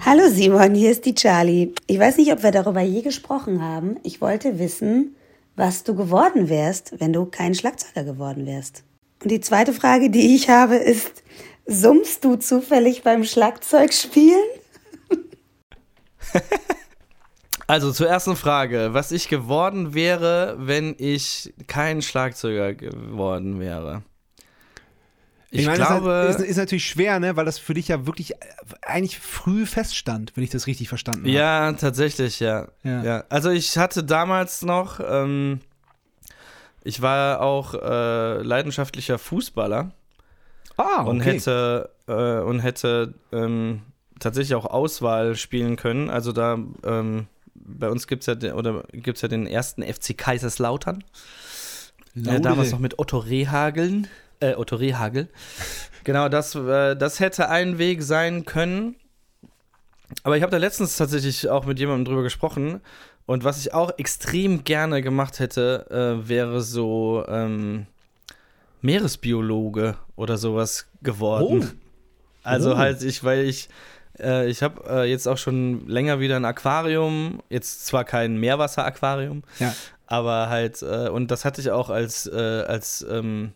Hallo Simon, hier ist die Charlie. Ich weiß nicht, ob wir darüber je gesprochen haben. Ich wollte wissen, was du geworden wärst, wenn du kein Schlagzeuger geworden wärst. Und die zweite Frage, die ich habe, ist, summst du zufällig beim Schlagzeugspielen? Also zur ersten Frage, was ich geworden wäre, wenn ich kein Schlagzeuger geworden wäre. Ich, meine, glaube, das ist, ist, ist natürlich schwer, ne? weil das für dich ja wirklich äh, eigentlich früh feststand, wenn ich das richtig verstanden habe. ja, tatsächlich, ja. Ja. ja. Also ich hatte damals noch, ähm, ich war auch äh, leidenschaftlicher Fußballer Ah, und okay. hätte äh, und hätte ähm, tatsächlich auch Auswahl spielen können. Also da ähm, bei uns gibt es ja den, oder gibt's ja den ersten FC Kaiserslautern. Äh, damals noch mit Otto Rehhageln. Äh, Otto Rehagel. genau, das, äh, das hätte ein Weg sein können. Aber ich habe da letztens tatsächlich auch mit jemandem drüber gesprochen. Und was ich auch extrem gerne gemacht hätte, äh, wäre so ähm, Meeresbiologe oder sowas geworden. Oh. Also Oh. halt, ich, weil ich, äh, ich habe äh, jetzt auch schon länger wieder ein Aquarium. Jetzt zwar kein Meerwasser-Aquarium, Ja. aber halt, äh, und das hatte ich auch als, äh, als, ähm,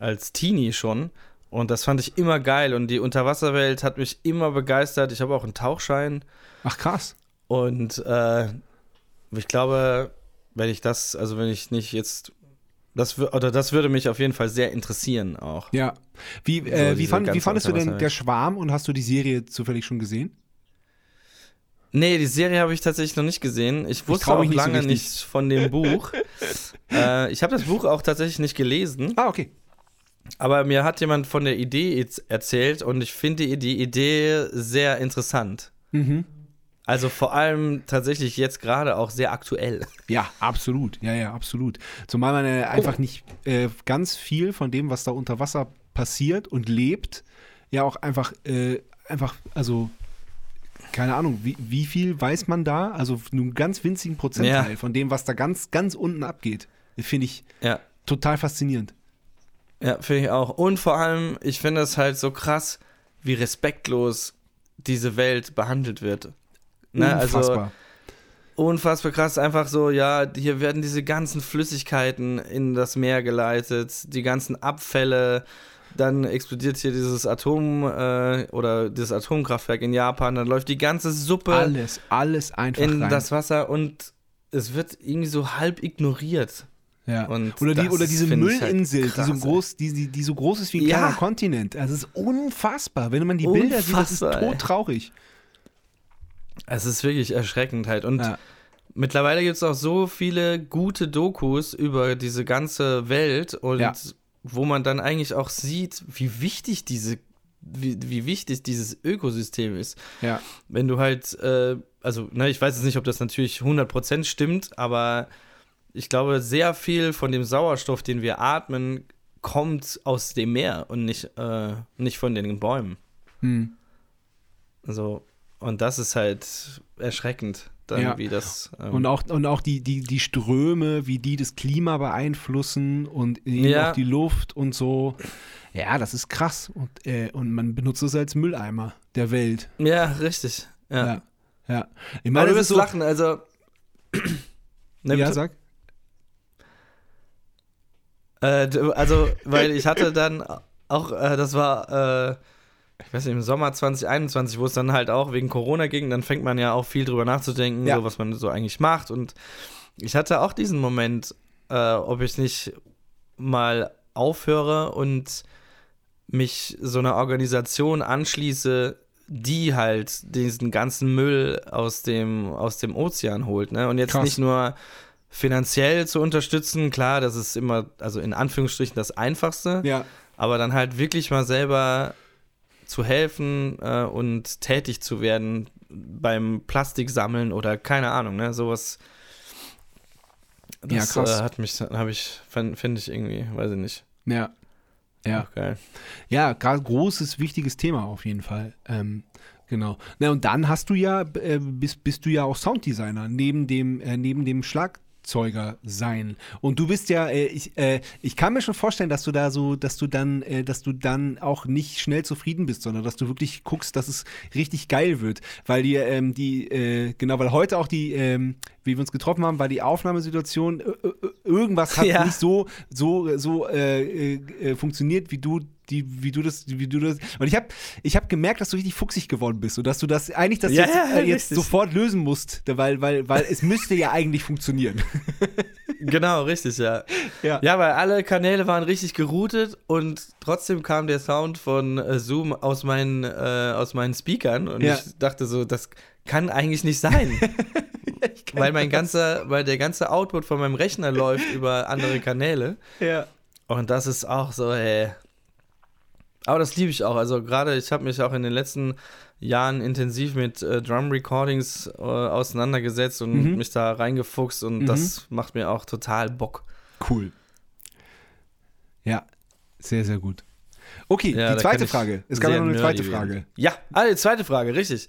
als Teenie schon. Und das fand ich immer geil. Und die Unterwasserwelt hat mich immer begeistert. Ich habe auch einen Tauchschein. Ach krass. Und äh, ich glaube, wenn ich das, also wenn ich nicht jetzt, das oder das würde mich auf jeden Fall sehr interessieren auch. Ja. Wie, So äh, wie, diese fand, wie fandest du denn. Der Schwarm und hast du die Serie zufällig schon gesehen? Nee, die Serie habe ich tatsächlich noch nicht gesehen. Ich wusste trau auch nicht so lange richtig. nichts von dem Buch. äh, ich habe das Buch auch tatsächlich nicht gelesen, Ah, okay. Aber mir hat jemand von der Idee erzählt und ich finde die, Idee sehr interessant. Mhm. Also vor allem tatsächlich jetzt gerade auch sehr aktuell. Ja, absolut. Ja, ja, absolut. Zumal man äh, einfach nicht äh, ganz viel von dem, was da unter Wasser passiert und lebt, ja auch einfach, äh, einfach, also keine Ahnung, wie, wie viel weiß man da? Also nur einen ganz winzigen Prozentteil Ja. von dem, was da ganz, ganz unten abgeht. Finde ich Ja. total faszinierend. Ja, finde ich auch. Und vor allem, ich finde es halt so krass, wie respektlos diese Welt behandelt wird. Ne, also Unfassbar. unfassbar krass, einfach so, ja, hier werden diese ganzen Flüssigkeiten in das Meer geleitet, die ganzen Abfälle, dann explodiert hier dieses Atom äh, oder dieses Atomkraftwerk in Japan, dann läuft die ganze Suppe alles, alles einfach in rein. das Wasser und es wird irgendwie so halb ignoriert. Ja. Und oder, die, oder diese halt Müllinsel, die, so groß, die, die, die so groß ist wie ein Ja. kleiner Kontinent. Also es ist unfassbar. Wenn man die Bilder sieht, das ist Unfassbar, todtraurig. Es ist wirklich erschreckend halt. Und Ja. mittlerweile gibt es auch so viele gute Dokus über diese ganze Welt und Ja. wo man dann eigentlich auch sieht, wie wichtig diese, wie, wie wichtig dieses Ökosystem ist. Ja. Wenn du halt, äh, also, ne, ich weiß jetzt nicht, ob das natürlich 100% stimmt, aber ich glaube, sehr viel von dem Sauerstoff, den wir atmen, kommt aus dem Meer und nicht, äh, nicht von den Bäumen. Hm. Also, und das ist halt erschreckend, dann Ja. wie das. Ähm, Und auch, und auch die, die, die Ströme, wie die das Klima beeinflussen und eben Ja. auch die Luft und so. Ja, das ist krass. Und, äh, und man benutzt es als Mülleimer der Welt. ja, richtig. Ja. Ja. ja. Ich Aber meine, du das wirst so. lachen, also. Ne, ja, bitte? sag. Äh, also, weil ich hatte dann auch, äh, das war, äh, ich weiß nicht, im Sommer 2021, wo es dann halt auch wegen Corona ging, dann fängt man ja auch viel drüber nachzudenken, Ja. so, was man so eigentlich macht. Und ich hatte auch diesen Moment, äh, ob ich nicht mal aufhöre und mich so einer Organisation anschließe, die halt diesen ganzen Müll aus dem, aus dem Ozean holt. Ne? Und jetzt Krass. nicht nur finanziell zu unterstützen, klar, das ist immer, also in Anführungsstrichen das Einfachste, Ja. aber dann halt wirklich mal selber zu helfen äh, und tätig zu werden beim Plastiksammeln oder keine Ahnung, ne, sowas. Das Ja, krass. Äh, hat mich, habe ich, finde ich irgendwie, weiß ich nicht. Ja. Ja. Auch geil. Ja, großes, wichtiges Thema auf jeden Fall. Ähm, genau. Na, und dann hast du ja, äh, bist, bist du ja auch Sounddesigner, neben dem, äh, neben dem Schlagzeuger sein. Und du bist ja, äh, ich, äh, ich kann mir schon vorstellen, dass du da so, dass du dann, äh, dass du dann auch nicht schnell zufrieden bist, sondern dass du wirklich guckst, dass es richtig geil wird. Weil die, ähm, die, äh, genau, weil heute auch die, ähm, wie wir uns getroffen haben, war die Aufnahmesituation, äh, äh, irgendwas hat Ja. nicht so, so, so äh, äh, äh, funktioniert, wie du die, wie du das, wie du das. Und ich habe ich hab gemerkt, dass du richtig fuchsig geworden bist und dass du das eigentlich das Ja, jetzt, ja, äh, jetzt sofort lösen musst, weil, weil, weil es müsste ja eigentlich funktionieren. Genau, richtig, ja. Ja. Ja, weil alle Kanäle waren richtig geroutet und trotzdem kam der Sound von äh, Zoom aus meinen, äh, aus meinen Speakern und ich dachte so, das kann eigentlich nicht sein. weil mein ganzer, weil der ganze Output von meinem Rechner läuft über andere Kanäle. Ja. Und das ist auch so, ey. Aber das liebe ich auch. Also gerade, ich habe mich auch in den letzten Jahren intensiv mit äh, Drum Recordings äh, auseinandergesetzt und Mhm. mich da reingefuchst und Mhm. das macht mir auch total Bock. Cool. Ja, sehr, sehr gut. Okay, Ja, die zweite Frage. Es gab noch eine zweite Frage. werden. Ja, ah, die zweite Frage, richtig.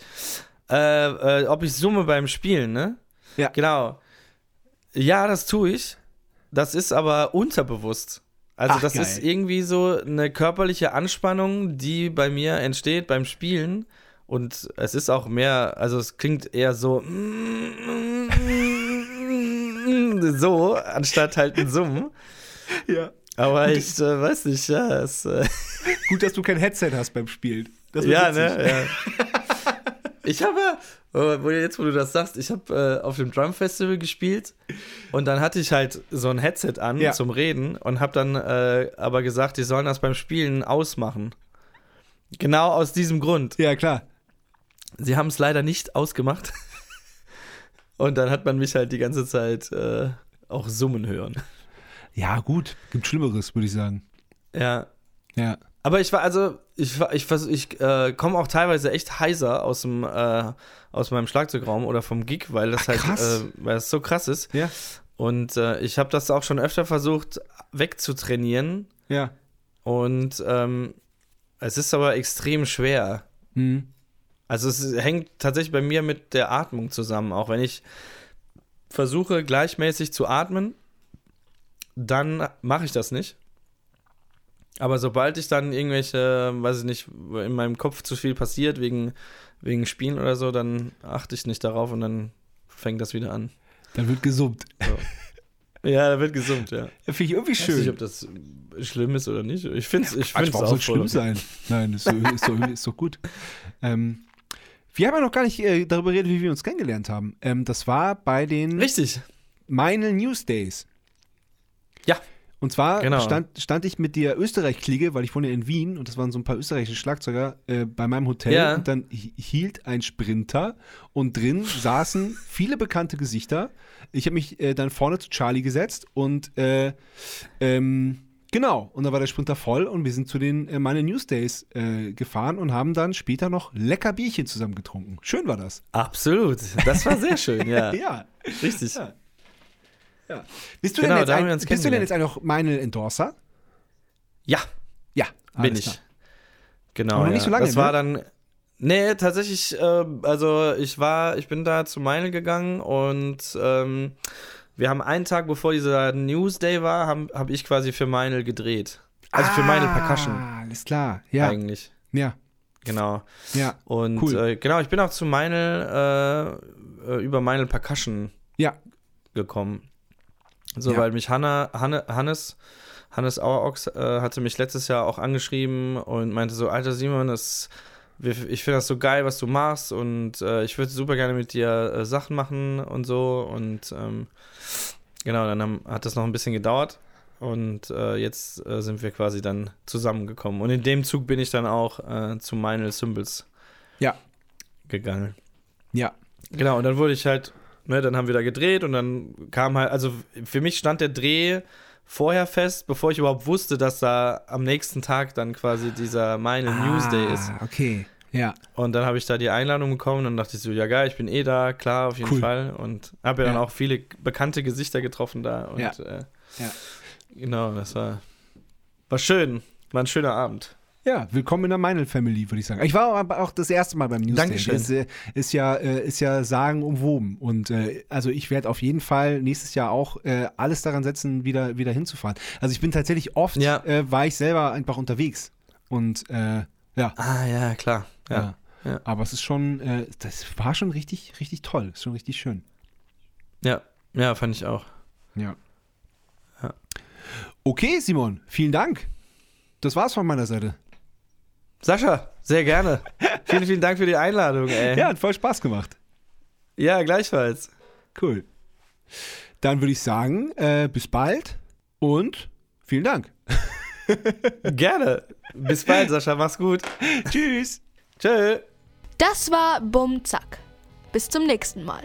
Äh, äh, ob ich summe beim Spielen, ne? Ja. Genau. Ja, das tue ich. Das ist aber unterbewusst. Also Ach, das geil. ist irgendwie so eine körperliche Anspannung, die bei mir entsteht beim Spielen. Und es ist auch mehr, also es klingt eher so so, anstatt halt ein Summen. Ja. Aber ich äh, weiß nicht, ja, es, äh, Gut, dass du kein Headset hast beim Spielen. Ja, ne? Ja. Ich habe, äh, wo jetzt, wo du das sagst, ich habe äh, auf dem Drum Festival gespielt und dann hatte ich halt so ein Headset an Ja. zum Reden und habe dann äh, aber gesagt, die sollen das beim Spielen ausmachen. Genau aus diesem Grund. Ja, klar. Sie haben es leider nicht ausgemacht. Und dann hat man mich halt die ganze Zeit äh, auch summen hören. Ja, gut. Gibt Schlimmeres, würde ich sagen. Ja. Ja. Aber ich war, also, ich, war- ich, vers- ich äh, komme auch teilweise echt heiser aus, dem, äh, aus meinem Schlagzeugraum oder vom Gig, weil das Ach, halt, äh, weil es so krass ist. Ja. Und äh, ich habe das auch schon öfter versucht wegzutrainieren. Ja. Und ähm, es ist aber extrem schwer. Mhm. Also es hängt tatsächlich bei mir mit der Atmung zusammen. Auch wenn ich versuche gleichmäßig zu atmen, dann mache ich das nicht. Aber sobald ich dann irgendwelche, weiß ich nicht, in meinem Kopf zu viel passiert wegen, wegen Spielen oder so, dann achte ich nicht darauf und dann fängt das wieder an. Dann wird gesummt. Ja, da wird gesummt, ja. Ja, Finde ich irgendwie Ich weiß nicht, schön. ob das schlimm ist oder nicht. Ich finde es ich find's auch soll schlimm okay. sein? Nein, ist, so, ist, doch, ist doch gut. Ähm, wir haben ja noch gar nicht äh, darüber geredet, wie wir uns kennengelernt haben. Ähm, das war bei den Richtig. Meine News Days. Ja. Und zwar Genau. stand, stand ich mit der Österreich-Kliege, weil ich wohne in Wien und das waren so ein paar österreichische Schlagzeuger äh, bei meinem Hotel. Ja. Und dann hi- hielt ein Sprinter und drin saßen viele bekannte Gesichter. Ich habe mich äh, dann vorne zu Charlie gesetzt und äh, ähm, genau, und da war der Sprinter voll und wir sind zu den äh, meine News Days äh, gefahren und haben dann später noch lecker Bierchen zusammen getrunken. Schön war das. Absolut. Das war sehr schön, ja. Ja. Richtig. Ja. Ja. Bist du Genau, denn jetzt, da ein, bist du denn jetzt eigentlich auch meine Endorser? Ja, Ja, bin ich. klar. Genau. Aber noch ja. nicht so lange, Das war ne? dann. Nee, tatsächlich, äh, also ich war, ich bin da zu Meinl gegangen und ähm, wir haben einen Tag, bevor dieser Newsday war, habe hab ich quasi für Meinl gedreht. Also für Meinl Percussion Ah, alles klar. Ja, eigentlich. ja, Genau. ja, Und Cool. äh, genau, ich bin auch zu Meinl äh, äh, über Meinl Percussion ja. gekommen. So, Ja. weil mich Hanna, Hanne, Hannes Hannes Auerochs äh, hatte mich letztes Jahr auch angeschrieben und meinte so, Alter Simon, das, ich finde das so geil, was du machst und äh, ich würde super gerne mit dir äh, Sachen machen und so und ähm, genau, dann haben, hat das noch ein bisschen gedauert und äh, jetzt äh, sind wir quasi dann zusammengekommen und in dem Zug bin ich dann auch äh, zu Meinl Symbols Ja. gegangen. Ja. Genau, und dann wurde ich halt, ne, dann haben wir da gedreht und dann kam halt, also für mich stand der Dreh vorher fest, bevor ich überhaupt wusste, dass da am nächsten Tag dann quasi dieser meine Newsday ist. Ah, okay. Ja. Und dann habe ich da die Einladung bekommen und dann dachte ich so, ja geil, ich bin eh da, klar, auf jeden Cool. Fall. Und habe ja dann Ja. auch viele bekannte Gesichter getroffen da. Und Ja. Äh, Ja. genau, das war, war schön. War ein schöner Abend. Ja, willkommen in der Meinl Family, würde ich sagen. Ich war aber auch das erste Mal beim Newsday. Dankeschön. Das äh, ist ja, äh, ist ja sagenumwoben. Und äh, also ich werde auf jeden Fall nächstes Jahr auch äh, alles daran setzen, wieder, wieder hinzufahren. Also ich bin tatsächlich oft, Ja. äh, war ich selber einfach unterwegs. Und äh, ja, Ah, ja, klar. Ja. ja. ja. Aber es ist schon, das war schon richtig, richtig toll. Ist schon richtig schön. Ja, ja, fand ich auch. Ja. Ja. Okay, Simon, vielen Dank. Das war's von meiner Seite. Sascha, sehr gerne. vielen, vielen Dank für die Einladung, ey. Ja, hat voll Spaß gemacht. ja gleichfalls. Cool. Dann würde ich sagen, äh, bis bald und vielen Dank. Gerne. Bis bald, Sascha. Mach's gut. Tschüss. Tschö. Das war Bumm Zack. Bis zum nächsten Mal.